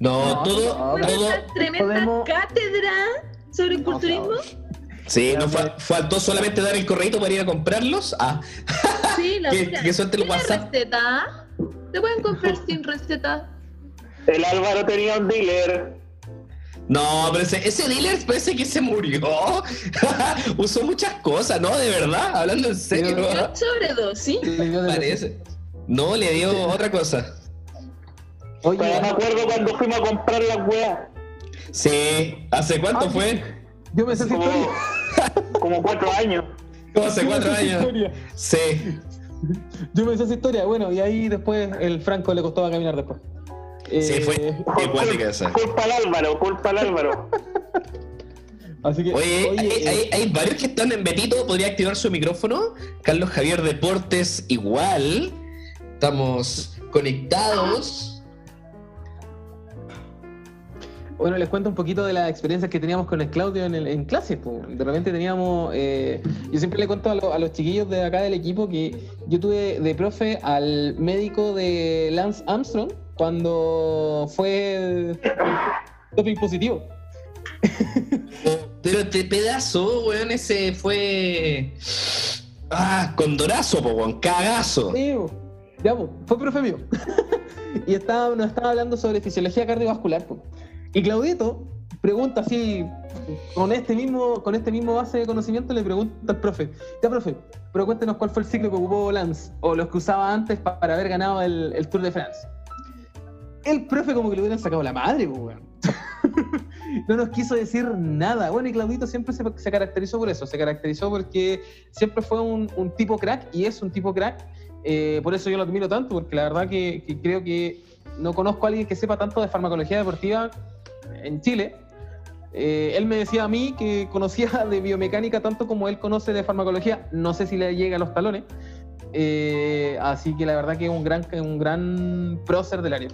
No, No, todo, no, todo, tremenda podemos- cátedra sobre el culturismo. Sí, nos fa- faltó solamente dar el correo para ir a comprarlos. Ah, Sí, la Que- que suelte el ¿Tiene WhatsApp. receta? ¿Te pueden comprar sin receta? El Álvaro tenía un dealer. no, pero ese, ese dealer parece que se murió. Usó muchas cosas, ¿no? De verdad, hablando en serio. Yo sobredosis. Le dio de- Parece. No, le dio otra cosa. Oye, Pero me acuerdo cuando fuimos a comprar las weas. Sí, ¿hace cuánto Ah, fue? yo me sé Como. Como cuatro años. Como hace cuatro años. historia. Sí. Yo me hice esa historia, bueno, y ahí después el Franco le costaba caminar después. Sí, Eh, fue igual esa. Culpa al Álvaro, culpa al Álvaro. Así que, Oye, hay, eh, hay- hay varios que están en Betito, podría activar su micrófono. Carlos Javier Deportes, igual. Estamos conectados. Bueno, les cuento un poquito de las experiencias que teníamos con el Claudio en, el- en clase. po. De repente teníamos. eh, yo siempre le cuento a, lo- a los chiquillos de acá del equipo que yo tuve de profe al médico de Lance Armstrong cuando fue doping positivo. Pero te pedazo, weón, ese fue. Ah, condorazo, po, weón, cagazo. Sí, ya, po, fue profe mío. y estaba, nos estaba hablando sobre fisiología cardiovascular. po. Y Claudito pregunta así, con este mismo, con este mismo base de conocimiento, le pregunta al profe, ya profe, pero cuéntenos cuál fue el ciclo que ocupó Lance, o los que usaba antes pa- para haber ganado el, Tour de France. El profe como que le hubieran sacado la madre, weón. no nos quiso decir nada. Bueno, y Claudito siempre se, caracterizó por eso, se caracterizó porque siempre fue un, tipo crack y es un tipo crack. Eh, por eso yo lo admiro tanto, porque la verdad que creo que no conozco a alguien que sepa tanto de farmacología deportiva en Chile. Eh, él me decía a mí que conocía de biomecánica tanto como él conoce de farmacología. No sé si le llega a los talones. Eh, así que la verdad que es un gran, un gran prócer del área.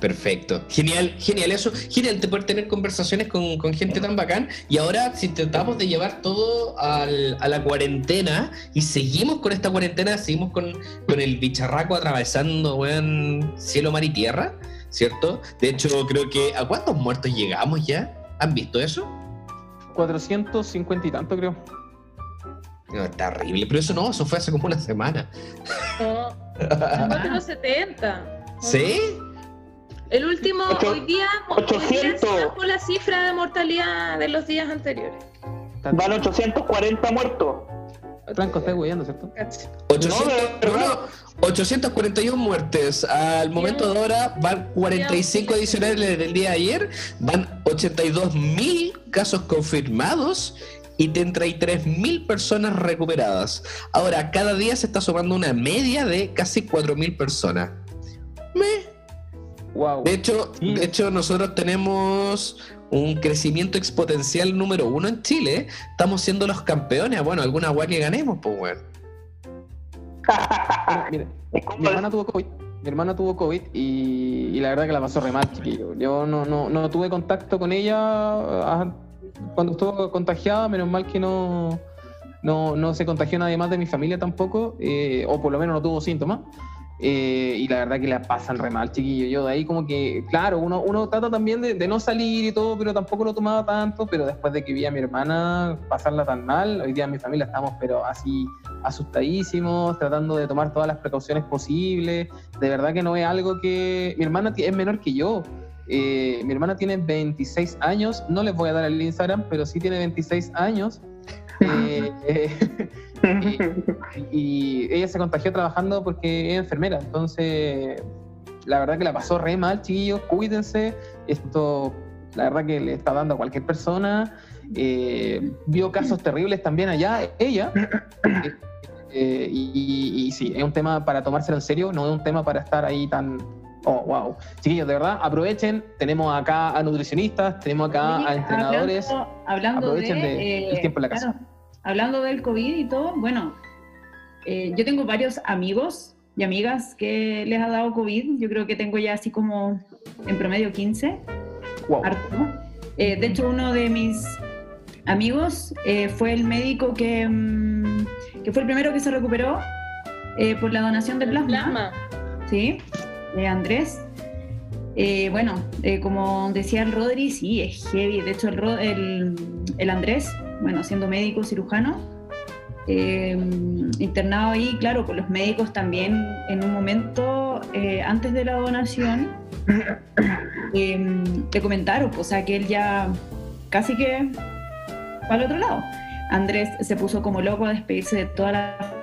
Perfecto. Genial, genial eso. Genial de poder tener conversaciones con, gente tan bacán. Y ahora, si tratamos de llevar todo a la cuarentena y seguimos con esta cuarentena, seguimos con, el bicharraco atravesando, weón, cielo, mar y tierra, ¿cierto? De hecho, creo que. ¿A cuántos muertos llegamos ya? ¿Han visto eso? 450 y tanto, creo. No, está horrible, pero eso no, eso fue hace como una semana. No, más de los 70. ¿Sí? El último, Ocho- hoy día, hoy día 800. se bajó la cifra de mortalidad de los días anteriores. Van 840 muertos. Franco, está hueando, ¿cierto? 800, No, de verdad. no, 841 muertes. Al momento de ahora van 45 adicionales del día de ayer. Van 82 mil casos confirmados y 33 mil personas recuperadas. Ahora, cada día se está sumando una media de casi 4 mil personas. Me. Wow. De hecho, Sí. de hecho, nosotros tenemos un crecimiento exponencial número uno en Chile. Estamos siendo los campeones. Bueno, alguna agua que ganemos, pues bueno. Mira, mi hermana tuvo COVID. Mi hermana tuvo COVID y, y la verdad que la pasó re mal, chiquillo. Yo no, no, no tuve contacto con ella ah, cuando estuvo contagiada, menos mal que no, no, no se contagió nadie más de mi familia tampoco, eh, o por lo menos no tuvo síntomas. Eh, y la verdad que la pasan re mal, chiquillo. Yo de ahí como que, claro, uno, uno trata también de, de no salir y todo, pero tampoco lo tomaba tanto. Pero después de que vi a mi hermana pasarla tan mal, hoy día en mi familia estamos pero así asustadísimos, tratando de tomar todas las precauciones posibles. De verdad que no es algo que... Mi hermana es menor que yo. Eh, mi hermana tiene 26 años, no les voy a dar el Instagram, pero sí tiene 26 años. Eh, eh, y ella se contagió trabajando porque es enfermera. Entonces, la verdad que la pasó re mal, chiquillos. Cuídense. Esto, la verdad que le está dando a cualquier persona. Eh, vio casos terribles también allá, ella. Eh, eh, y, y- y sí, es un tema para tomárselo en serio, no es un tema para estar ahí tan. Oh, wow. Chiquillos, de verdad, aprovechen. Tenemos acá a nutricionistas, tenemos acá a entrenadores. Hablando, hablando Aprovechen de, de- eh, el tiempo en la casa. claro, hablando del COVID y todo, bueno, eh, yo tengo varios amigos y amigas que les ha dado COVID. Yo creo que tengo ya así como en promedio 15. Wow. harto. Eh, de hecho, uno de mis amigos eh, fue el médico que, mm, que fue el primero que se recuperó eh, por la donación del plasma. Plasma. Sí, de Andrés. Eh, bueno, eh, como decía el Rodri, sí, es heavy. De hecho, el, el, el Andrés, bueno, siendo médico cirujano, eh, internado ahí, claro, con los médicos también en un momento eh, antes de la donación, eh, le comentaron, o sea, que él ya casi que para el otro lado. Andrés se puso como loco a despedirse de toda la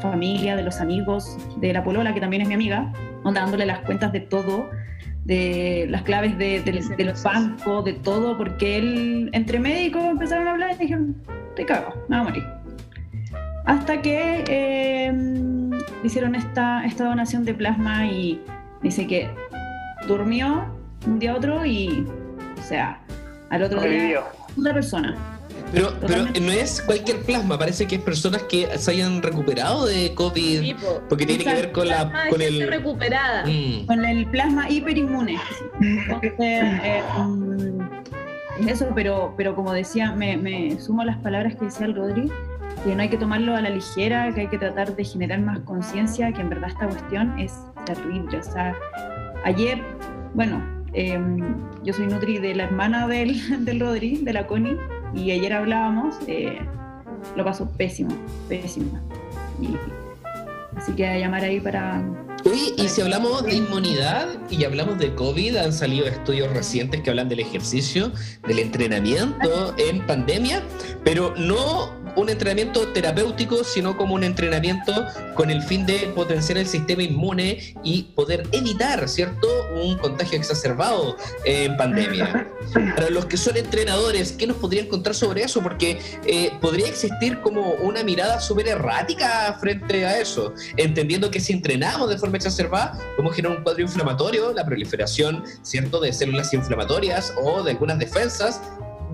familia, de los amigos, de la polola, que también es mi amiga, dándole las cuentas de todo, de las claves de, de- de los bancos, de todo, porque él, entre médicos empezaron a hablar y dijeron, te cago, me voy a morir. Hasta que eh, hicieron esta, esta donación de plasma y dice que durmió un día a otro y, o sea, al otro Revivió. día, otra persona. Pero, pero no es cualquier plasma, parece que es personas que se hayan recuperado de COVID, Tipo, porque tiene que ver con la con el recuperada. Mm. con el plasma hiperinmune. Entonces, eh, mm, es eso, pero, pero como decía, me, me sumo a las palabras que decía el Rodri, que no hay que tomarlo a la ligera, que hay que tratar de generar más conciencia, que en verdad esta cuestión es terrible. O sea, ayer, bueno, eh, yo soy Nutri de la hermana del, del Rodri, de la Connie, y ayer hablábamos, eh, lo pasó pésimo, pésimo. Y, así que a llamar ahí para, Oye, y si hablamos de inmunidad y hablamos de COVID, han salido estudios recientes que hablan del ejercicio, del entrenamiento en pandemia, pero no un entrenamiento terapéutico, sino como un entrenamiento con el fin de potenciar el sistema inmune y poder evitar, ¿cierto?, un contagio exacerbado en pandemia. Para los que son entrenadores, ¿qué nos podrían contar sobre eso? Porque eh, podría existir como una mirada súper errática frente a eso, entendiendo que si entrenamos de forma exacerbada, podemos generar un cuadro inflamatorio, la proliferación, ¿cierto?, de células inflamatorias o de algunas defensas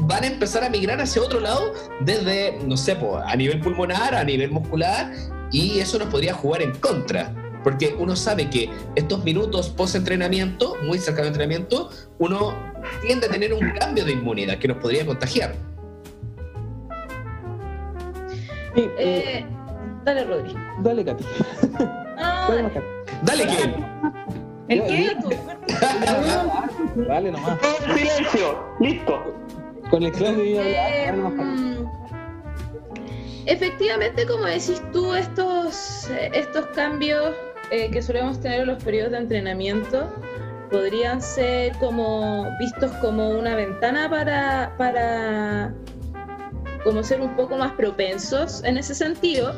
van a empezar a migrar hacia otro lado desde, no sé, a nivel pulmonar, a nivel muscular, y eso nos podría jugar en contra. Porque uno sabe que estos minutos post-entrenamiento, muy cerca del entrenamiento, uno tiende a tener un cambio de inmunidad que nos podría contagiar. Sí, eh, Eh, dale, Rodri. dale, Katy. Ah, Dale, Katy. Dale. ¿El qué? Dale nomás. Silencio, listo. Con el Claudio y Eh, efectivamente, como decís tú, estos, eh, estos cambios eh, que solemos tener en los periodos de entrenamiento podrían ser como vistos como una ventana para, para como ser un poco más propensos en ese sentido.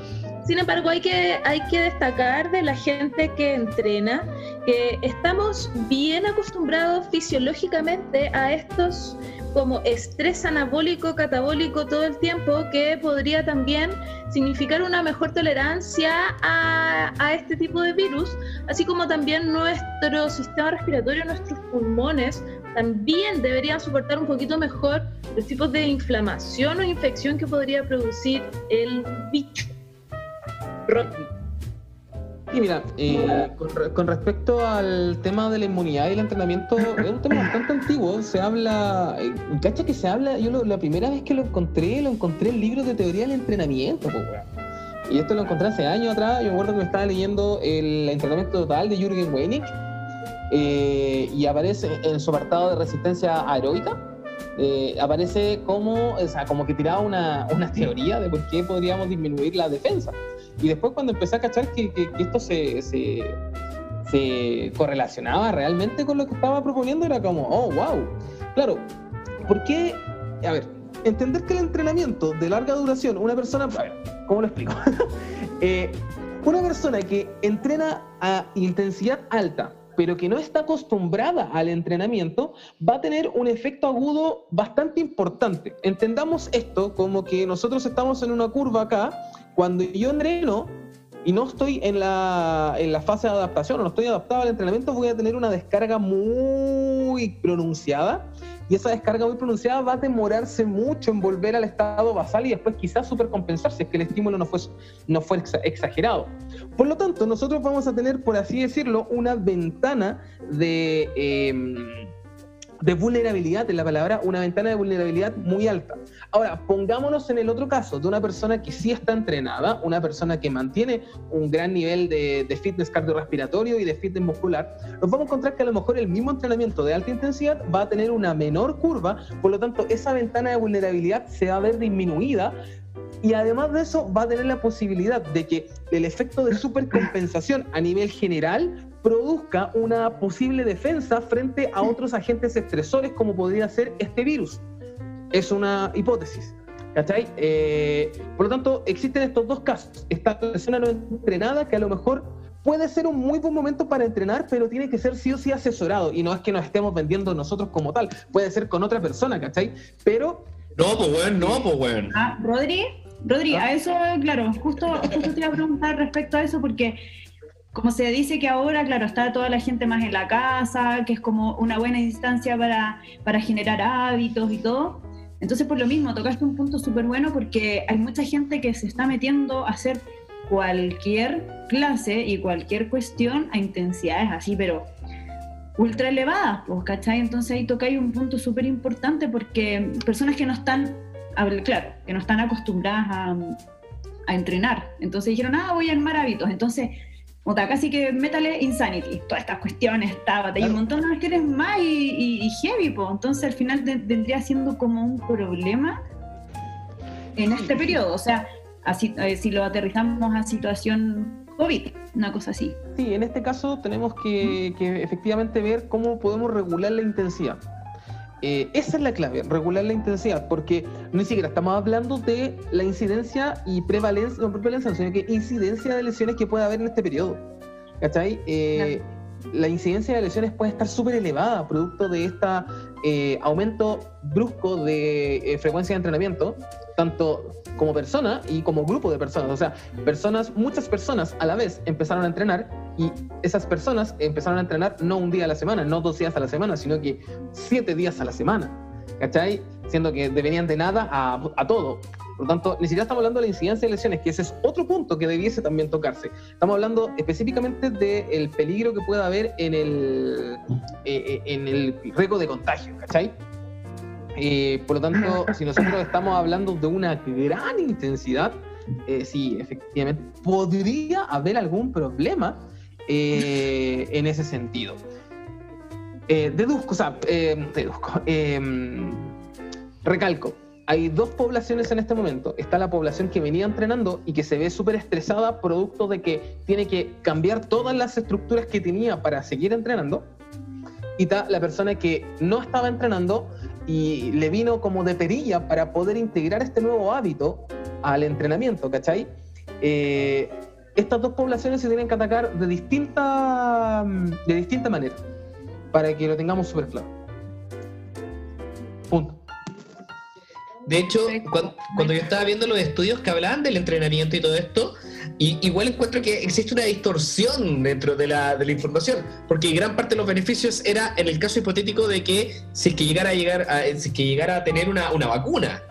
Sin embargo, hay que, hay que destacar de la gente que entrena que estamos bien acostumbrados fisiológicamente a estos como estrés anabólico, catabólico todo el tiempo, que podría también significar una mejor tolerancia a, a este tipo de virus, así como también nuestro sistema respiratorio, nuestros pulmones, también deberían soportar un poquito mejor los tipos de inflamación o infección que podría producir el bicho. Y mira, eh, con, re- con respecto al tema de la inmunidad y el entrenamiento, es un tema bastante antiguo. Se habla, eh, cacha que se habla, yo lo- la primera vez que lo encontré, lo encontré en libros de teoría del entrenamiento, po. Y esto lo encontré hace años atrás. Yo me acuerdo que me estaba leyendo el entrenamiento total de Jürgen Weinig. eh, y aparece en su apartado de resistencia aeróbica. eh, aparece como, o sea, como que tiraba una, una teoría de por qué podríamos disminuir la defensa. Y después cuando empecé a cachar que, esto se correlacionaba realmente con lo que estaba proponiendo, era como, oh, wow. Claro, ¿por qué? A ver, entender que el entrenamiento de larga duración, una persona, a ver, ¿cómo lo explico? Eh, una persona que entrena a intensidad alta, pero que no está acostumbrada al entrenamiento, va a tener un efecto agudo bastante importante. Entendamos esto como que nosotros estamos en una curva acá, cuando yo entreno y no estoy en la, en la fase de adaptación o no estoy adaptado al entrenamiento, voy a tener una descarga muy pronunciada y esa descarga muy pronunciada va a demorarse mucho en volver al estado basal y después quizás supercompensar si es que el estímulo no fue, no fue exa- exagerado. Por lo tanto, nosotros vamos a tener, por así decirlo, una ventana de, eh, de vulnerabilidad, en la palabra, una ventana de vulnerabilidad muy alta. Ahora, pongámonos en el otro caso de una persona que sí está entrenada, una persona que mantiene un gran nivel de, de fitness cardiorrespiratorio y de fitness muscular, nos vamos a encontrar que a lo mejor el mismo entrenamiento de alta intensidad va a tener una menor curva, por lo tanto, esa ventana de vulnerabilidad se va a ver disminuida y además de eso va a tener la posibilidad de que el efecto de supercompensación a nivel general produzca una posible defensa frente a otros agentes estresores como podría ser este virus. Es una hipótesis. ¿Cachai? Eh, por lo tanto, existen estos dos casos. Esta persona no entrenada que a lo mejor puede ser un muy buen momento para entrenar, pero tiene que ser sí o sí asesorado. Y no es que nos estemos vendiendo nosotros como tal, puede ser con otra persona, ¿cachai? Pero. No, pues weón, no, pues weón. Ah, Rodri, Rodri, a eso, claro, justo, justo te iba a preguntar respecto a eso, porque como se dice que ahora, claro, está toda la gente más en la casa, que es como una buena instancia para, para generar hábitos y todo. Entonces, por lo mismo, tocaste un punto súper bueno porque hay mucha gente que se está metiendo a hacer cualquier clase y cualquier cuestión a intensidades así, pero ultra elevadas, pues, ¿cachai? Entonces ahí tocáis un punto súper importante porque personas que no están, claro, que no están acostumbradas a, a entrenar, entonces dijeron, ah, voy a armar hábitos, entonces Puta, casi que métale Insanity, todas estas cuestiones, tábate, y un montón de cuestiones más y, y, y heavy, po. entonces al final te- vendría siendo como un problema en este periodo, o sea, así, eh, si lo aterrizamos a situación COVID, una cosa así. Sí, en este caso tenemos que, que efectivamente ver cómo podemos regular la intensidad. Eh, esa es la clave, regular la intensidad, porque ni siquiera estamos hablando de la incidencia y prevalencia, no prevalencia, sino que incidencia de lesiones que puede haber en este periodo. ¿Cachai? Eh, La incidencia de lesiones puede estar súper elevada, producto de este aumento brusco de eh, frecuencia de entrenamiento, tanto como persona y como grupo de personas. O sea, personas, muchas personas a la vez empezaron a entrenar y esas personas empezaron a entrenar no un día a la semana, no dos días a la semana, sino que siete días a la semana. ¿Cachai? Siendo que deberían de nada a, a todo. Por lo tanto, ni siquiera estamos hablando de la incidencia de lesiones, que ese es otro punto que debiese también tocarse. Estamos hablando específicamente del peligro que pueda haber en el, eh, eh, en el riesgo de contagio, ¿cachai? Eh, por lo tanto, si nosotros estamos hablando de una gran intensidad, eh, sí, efectivamente, podría haber algún problema eh, en ese sentido. Deduzco, o sea, deduzco, eh, recalco, hay dos poblaciones en este momento. Está la población que venía entrenando y que se ve súper estresada producto de que tiene que cambiar todas las estructuras que tenía para seguir entrenando. Y está la persona que no estaba entrenando y le vino como de perilla para poder integrar este nuevo hábito al entrenamiento, ¿cachai? Eh, estas dos poblaciones se tienen que atacar de distinta, de distinta manera para que lo tengamos súper claro. Punto. De hecho, cuan- cuando, yo estaba viendo los estudios que hablaban del entrenamiento y todo esto, y, igual encuentro que existe una distorsión dentro de la, de la información, porque gran parte de los beneficios era en el caso hipotético de que si es que llegara a llegar a, si es que llegara a tener una, una vacuna.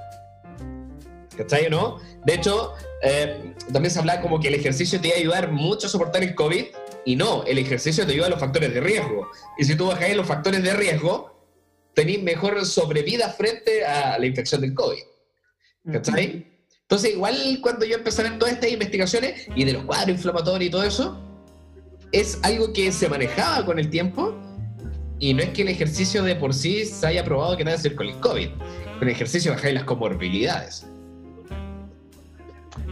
¿Cachai o no? De hecho, eh, también se hablaba como que el ejercicio te iba a ayudar mucho a soportar el COVID, y no, el ejercicio te ayuda a los factores de riesgo. Y si tú bajas los factores de riesgo, tenés mejor sobrevida frente a la infección del COVID. ¿Cachai? Entonces, igual cuando yo empecé a todas estas investigaciones y de los cuadros inflamatorios y todo eso, es algo que se manejaba con el tiempo y no es que el ejercicio de por sí se haya probado que nada que ver con el COVID. Con el ejercicio bajáis las comorbilidades.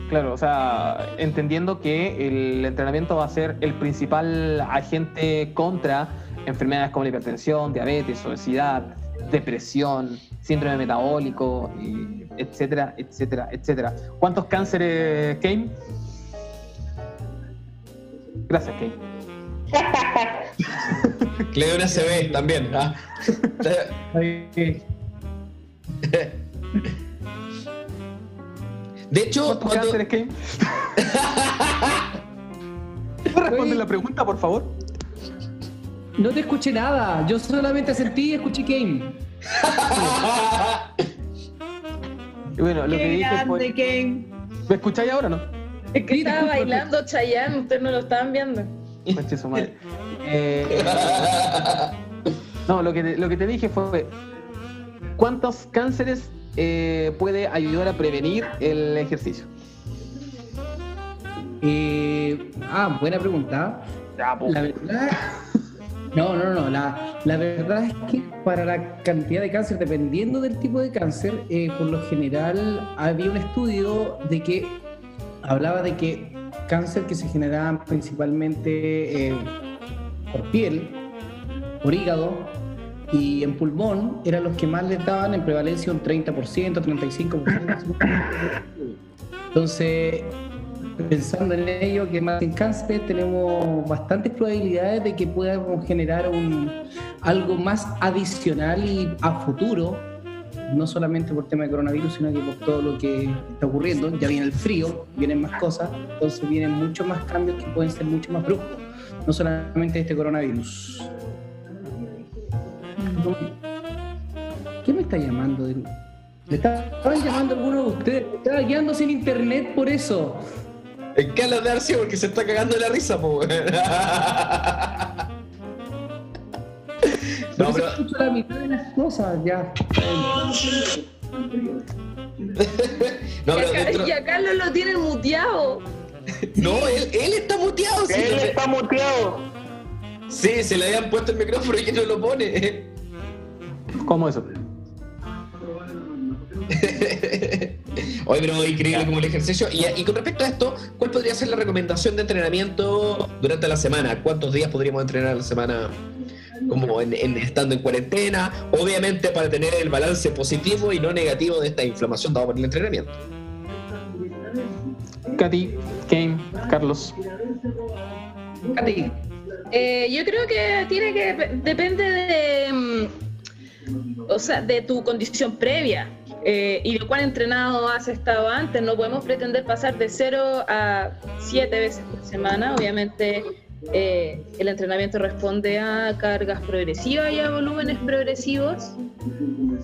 Claro, o sea, entendiendo que el entrenamiento va a ser el principal agente contra enfermedades como la hipertensión, diabetes, obesidad, depresión, síndrome metabólico, y etcétera, etcétera, etcétera. ¿Cuántos cánceres, Kane? Gracias, Kane. Le dio una CB también. ¿ah? De hecho, ¿Cuántos cuando... cánceres, Kane? ¿Puedes responder la pregunta, por favor? No te escuché nada, yo solamente sentí y escuché Game. Y bueno, lo que dije grande, fue... Kane. ¿Me escucháis ahora o no? Es que estaba bailando Chayanne, ustedes no lo estaban viendo. Conche su madre. Eh, no, lo que, te, lo que te dije fue, ¿cuántos cánceres eh, puede ayudar a prevenir el ejercicio? Eh, ah, buena pregunta. La verdad. No, no, no. La, la verdad es que para la cantidad de cáncer, dependiendo del tipo de cáncer, eh, por lo general había un estudio de que hablaba de que cáncer que se generaban principalmente eh, por piel, por hígado y en pulmón eran los que más les daban en prevalencia un 30%, 35%. Entonces, pensando en ello, que más en cáncer tenemos bastantes probabilidades de que podamos generar un, algo más adicional y a futuro, no solamente por tema de coronavirus, sino que por todo lo que está ocurriendo. Ya viene el frío, vienen más cosas, entonces vienen muchos más cambios que pueden ser mucho más bruscos, no solamente este coronavirus. ¿Quién me está llamando? ¿Le estaban llamando alguno de ustedes? Estaba quedando sin internet por eso. El Carlos de Arcia porque se está cagando de la risa, po. No, No, pero- escucho la mitad de las cosas ya. No, y, pero a, dentro- y a Carlos lo tienen muteado. No, él, él está muteado. sí, Él no sé. está muteado. Sí, se le habían puesto el micrófono y que no lo pone. ¿Cómo eso? Oye, pero increíble como el ejercicio. Y, y con respecto a esto, ¿cuál podría ser la recomendación de entrenamiento durante la semana? ¿Cuántos días podríamos entrenar a la semana? Como en, en- estando en cuarentena, obviamente para tener el balance positivo y no negativo de esta inflamación dada por el entrenamiento. Katy, Kane, Carlos. Katy, Eh, yo creo que tiene que depende de, mm, o sea, de tu condición previa eh, y de cuán entrenado has estado antes. No podemos pretender pasar de 0 a 7 veces por semana. Obviamente eh, el entrenamiento responde a cargas progresivas y a volúmenes progresivos.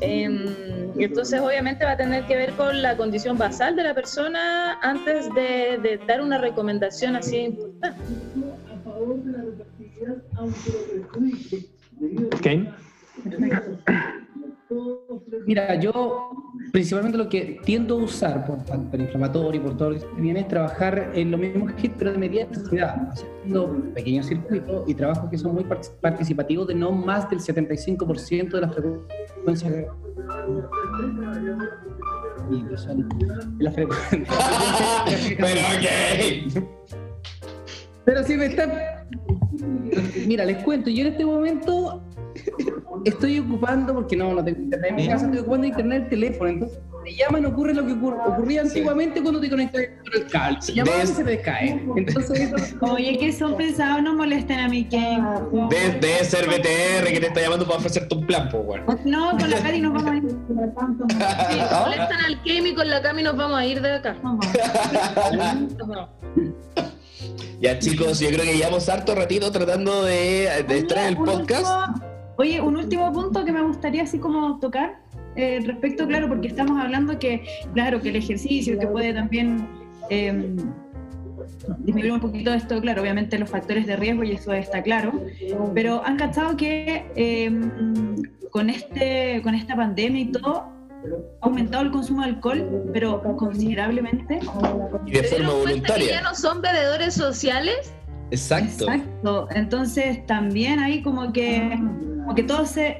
Y entonces obviamente va a tener que ver con la condición basal de la persona antes de, de dar una recomendación así importante. Kane. Mira, yo principalmente lo que tiendo a usar por factor inflamatorio y por todo lo que viene es trabajar en lo mismo HIT, pero de intensidad, haciendo pequeños circuitos y trabajos que son muy partic- participativos de no más del 75% de las frecuencias. Y que son de las frecuencias. Pero ok. Pero si me están. Mira, les cuento, yo en este momento estoy ocupando, porque no, no tengo internet en mi casa, estoy ocupando internet el teléfono. Entonces, me llaman, ocurre lo que ocurre- ocurría antiguamente cuando te conectas con el cable. Se llama y se te cae. Entonces, eso. Oye, que son pesados, no molesten a mi Ken. por favor. De- Debe ser BTR que te está llamando para ofrecerte un plan, pues, weón. No, con la Cari nos vamos a ir. Sí, molestan al Kemi con la Cami nos vamos a ir de acá. Ya, chicos, yo creo que llevamos harto ratito tratando de, de extraer el podcast. último- oye, un último punto que me gustaría así como tocar eh, respecto, claro, porque estamos hablando que, claro, que el ejercicio, que puede también eh, disminuir un poquito esto, claro, obviamente los factores de riesgo y eso está claro, pero han cachado que eh, con, este, con esta pandemia y todo, ha aumentado el consumo de alcohol, pero considerablemente. Y de ¿Se forma voluntaria. ya no son bebedores sociales? Exacto. Exacto. Entonces también ahí como que, como que todo se...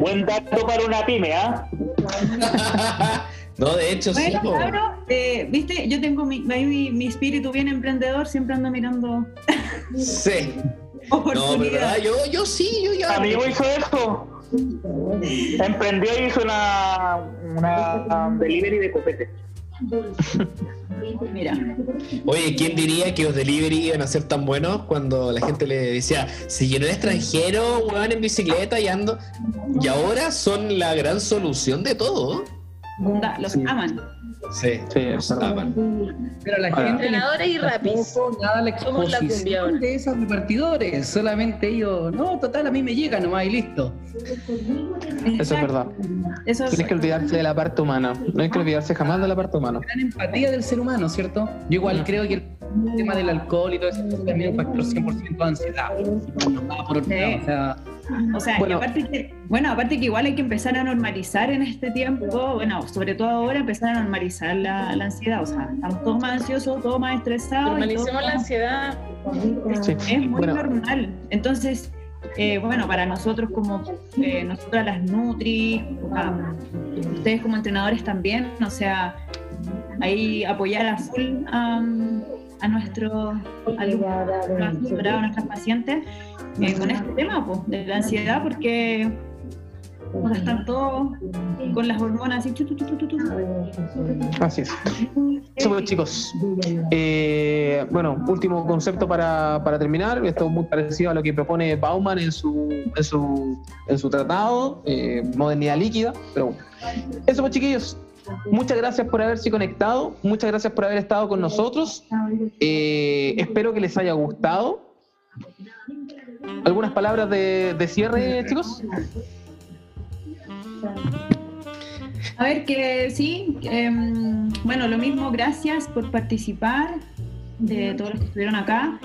Buen dato para una pyme, ¿ah? No, de hecho, sí. Bueno, claro, eh, viste, yo tengo mi, ahí mi, mi espíritu bien emprendedor, siempre ando mirando Sí. No, pero verdad, oportunidades. yo, yo sí, yo ya. Amigo hizo eso. Emprendió y hizo una, una um, delivery de copete. Oye, ¿quién diría que los delivery iban a ser tan buenos cuando la gente le decía, se llenó de extranjero, weón, en bicicleta y ando? Y ahora son la gran solución de todo. Los aman. Sí, Sí, es verdad. Pero la Ahora. gente. Entrenadores y rapis. Nada la Somos la cumbia exposición ahora. de esos repartidores. Solamente ellos, no, total, a mí me llega nomás y listo. Eso es verdad. Eso es- Tienes que olvidarse de la parte humana. No hay que olvidarse jamás de la parte humana. gran empatía del ser humano, ¿cierto? Yo igual creo que el tema del alcohol y todo eso también es un factor 100% de ansiedad. No va por otro Sí. lado, o sea, O sea, y Bueno. aparte que, bueno, aparte que igual hay que empezar a normalizar en este tiempo, bueno, sobre todo ahora empezar a normalizar la, la ansiedad, o sea, estamos todos más ansiosos, todos más estresados. Normalicemos la ansiedad. Sí. Es muy Bueno. normal. Entonces, eh, bueno, para nosotros como eh, nosotras las Nutri, ah, ustedes como entrenadores también, o sea, ahí apoyar a full a nuestros a nuestros- a nuestras pacientes eh, con este tema pues, de la ansiedad, porque Ahora están todos con las hormonas así. tu, tu, tu, tu, tu, tu. Así es. Eso pues, chicos. Eh, bueno, último concepto para, para terminar. Esto es muy parecido a lo que propone Bauman en su, en su, en su tratado, eh, Modernidad Líquida. Pero bueno. Eso pues chiquillos. Muchas gracias por haberse conectado. Muchas gracias por haber estado con nosotros. Eh, espero que les haya gustado. ¿Algunas palabras de, cierre, chicos? A ver, que sí, em, bueno, lo mismo, gracias por participar de todos los que estuvieron acá.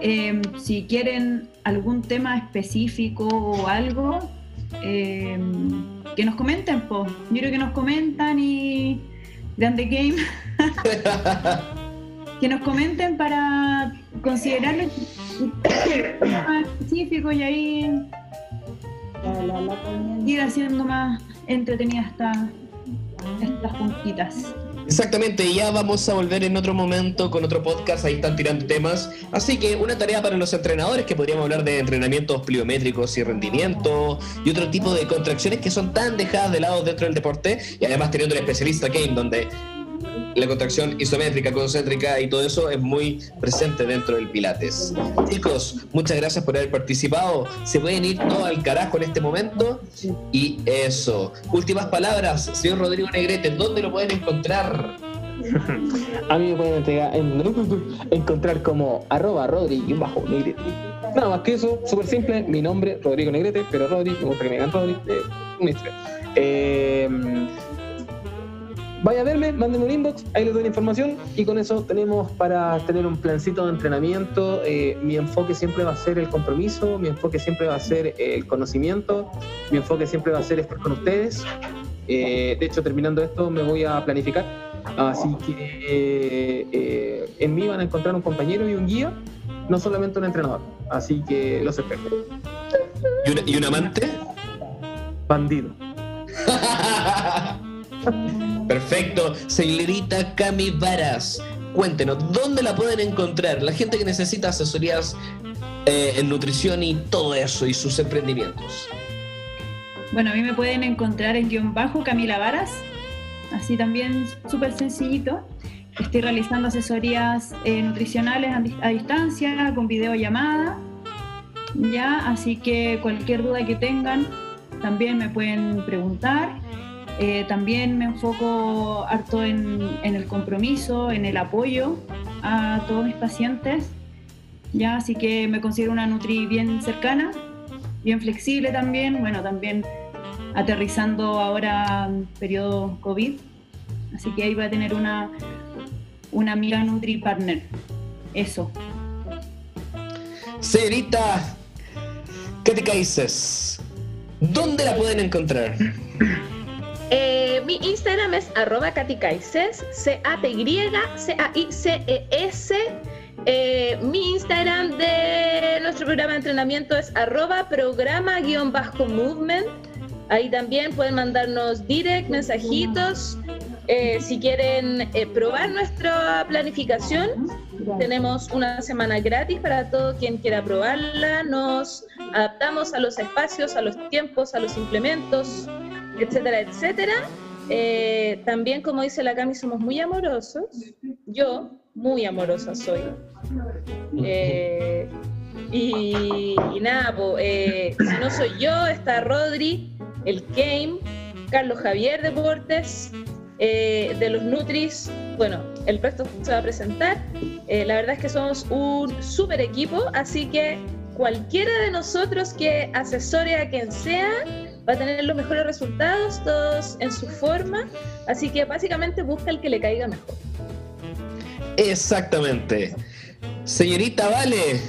Em, si quieren algún tema específico o algo, em, que nos comenten, po. Yo creo que nos comentan y Grande Game. que nos comenten para considerarlo específico y ahí ir haciendo más entretenida esta, estas puntitas. Exactamente, ya vamos a volver en otro momento con otro podcast, ahí están tirando temas. Así que una tarea para los entrenadores, que podríamos hablar de entrenamientos pliométricos y rendimiento y otro tipo de contracciones que son tan dejadas de lado dentro del deporte y además teniendo un especialista Game donde la contracción isométrica, concéntrica y todo eso es muy presente dentro del Pilates. Chicos, muchas gracias por haber participado. Se pueden ir todos al carajo en este momento. Y eso. Últimas palabras, señor Rodrigo Negrete, ¿dónde lo pueden encontrar? A mí me pueden entregar- en- encontrar como arroba Rodri bajo Negrete. Nada más que eso, súper simple. Mi nombre, Rodrigo Negrete, pero Rodri, me gusta que me digan Rodri. eh, historia. Eh, vaya a verme, mándenme un inbox, ahí les doy la información y con eso tenemos para tener un plancito de entrenamiento. Eh, mi enfoque siempre va a ser el compromiso, mi enfoque siempre va a ser el conocimiento, mi enfoque siempre va a ser estar con ustedes. Eh, de hecho, terminando esto, me voy a planificar. Así que eh, en mí van a encontrar un compañero y un guía, no solamente un entrenador. Así que los espero. ¿Y, una- y un amante? Bandido. Perfecto. Señorita Cami Varas, cuéntenos, ¿dónde la pueden encontrar? La gente que necesita asesorías eh, en nutrición y todo eso y sus emprendimientos. Bueno, a mí me pueden encontrar en guion bajo Camila Varas, así también súper sencillito. Estoy realizando asesorías eh, nutricionales a, a distancia, con videollamada, ya, así que cualquier duda que tengan también me pueden preguntar. Eh, también me enfoco harto en, en el compromiso, en el apoyo a todos mis pacientes, ya, así que me considero una Nutri bien cercana, bien flexible también, bueno, también aterrizando ahora en periodo COVID, así que ahí va a tener una, una amiga Nutri Partner. Eso. Señorita Katy Kaises, ¿dónde la pueden encontrar? Eh, mi Instagram es arroba caticaices, C-A-T-Y-C-A-I-C-E-S. Eh, mi Instagram de nuestro programa de entrenamiento es arroba programa-movement. Ahí también pueden mandarnos direct, mensajitos. Eh, si quieren eh, probar nuestra planificación, tenemos una semana gratis para todo quien quiera probarla. Nos adaptamos a los espacios, a los tiempos, a los implementos, etcétera, etcétera. Eh, también, como dice la Cami, somos muy amorosos. Yo, muy amorosa soy. Eh, y, nada, eh, si no soy yo, está Rodri, el Game, Carlos Javier Deportes, de los Nutris. Bueno, el resto se va a presentar. La verdad es que somos un super equipo, así que cualquiera de nosotros que asesore a quien sea va a tener los mejores resultados, todos en su forma. Así que básicamente busca el que le caiga mejor. Exactamente. Señorita Vale,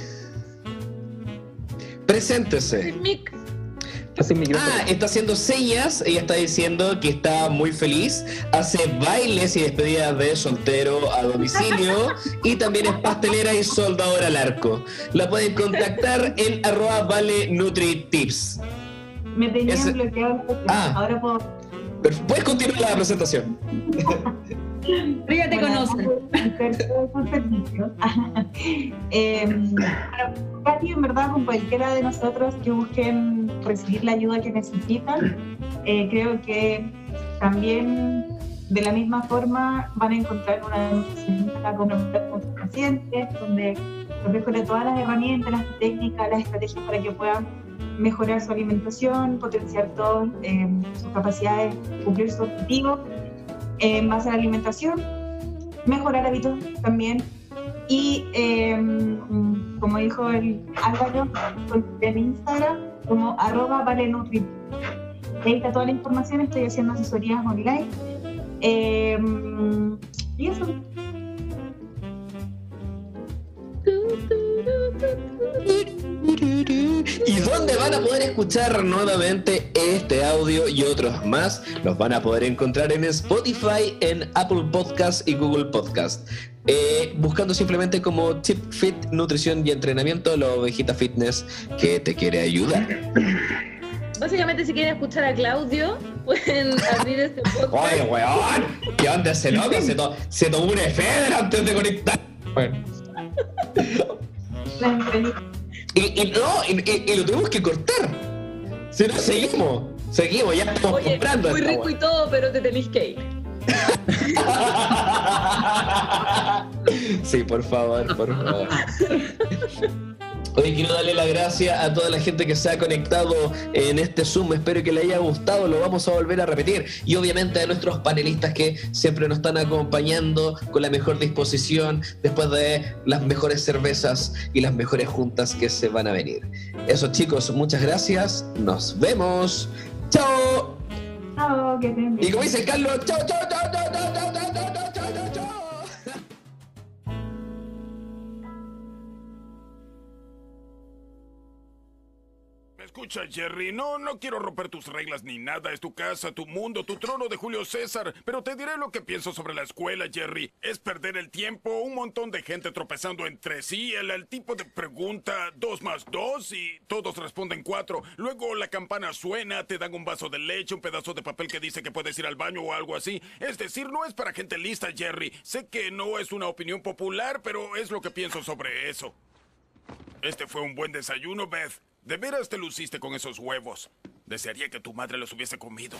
preséntese. Mic, Ah, está haciendo señas, ella está diciendo que está muy feliz, hace bailes y despedidas de soltero a domicilio y también es pastelera y soldadora al arco. La pueden contactar en arroba vale nutri tips. Me tenían Ese- bloqueado. Ah. Ahora puedo. Pero Puedes continuar la presentación. Pero ya te Bueno, conocen. Eh, bueno, Katy, en verdad, con cualquiera de nosotros que busquen recibir la ayuda que necesitan, eh, creo que también de la misma forma van a encontrar una comprometida con sus pacientes, donde les mejore todas las herramientas, las técnicas, las estrategias para que puedan mejorar su alimentación, potenciar todas eh, sus capacidades, cumplir su objetivo eh, en base a la alimentación, mejorar hábitos también. Y eh, como dijo el Álvaro, en Instagram como arroba vale nutri. Ahí está toda la información, estoy haciendo asesorías online. Eh, y eso. ¿Y dónde van a poder escuchar nuevamente este audio y otros más? Los van a poder encontrar en Spotify, en Apple Podcast y Google Podcast. Eh, buscando simplemente como Tip Fit, Nutrición y Entrenamiento, la ovejita fitness que te quiere ayudar. Básicamente, si quieren escuchar a Claudio, pueden abrir este podcast. Oye, weón, ¿qué onda ese loco? Se, to- se tomó una efedra antes de conectar. Bueno. Y, y no, y, lo tuvimos que cortar. Si no, seguimos. Seguimos, ya estamos Oye, comprando. muy rico y todo, pero te tenéis que ir. Sí, por favor, por favor. Hoy quiero darle las gracias a toda la gente que se ha conectado en este Zoom. Espero que le haya gustado, lo vamos a volver a repetir. Y obviamente a nuestros panelistas que siempre nos están acompañando con la mejor disposición después de las mejores cervezas y las mejores juntas que se van a venir. Eso chicos, muchas gracias. Nos vemos. Chao. Chao, que. Y como dice Carlos, chao, chao, chao, chao, chao, chao, chao, chao. Escucha, Jerry, no, no quiero romper tus reglas ni nada. Es tu casa, tu mundo, tu trono de Julio César. Pero te diré lo que pienso sobre la escuela, Jerry. Es perder el tiempo, un montón de gente tropezando entre sí, el, el tipo de pregunta dos más dos y todos responden cuatro. Luego la campana suena, te dan un vaso de leche, un pedazo de papel que dice que puedes ir al baño o algo así. Es decir, no es para gente lista, Jerry. Sé que no es una opinión popular, pero es lo que pienso sobre eso. Este fue un buen desayuno, Beth. De veras te luciste con esos huevos. Desearía que tu madre los hubiese comido.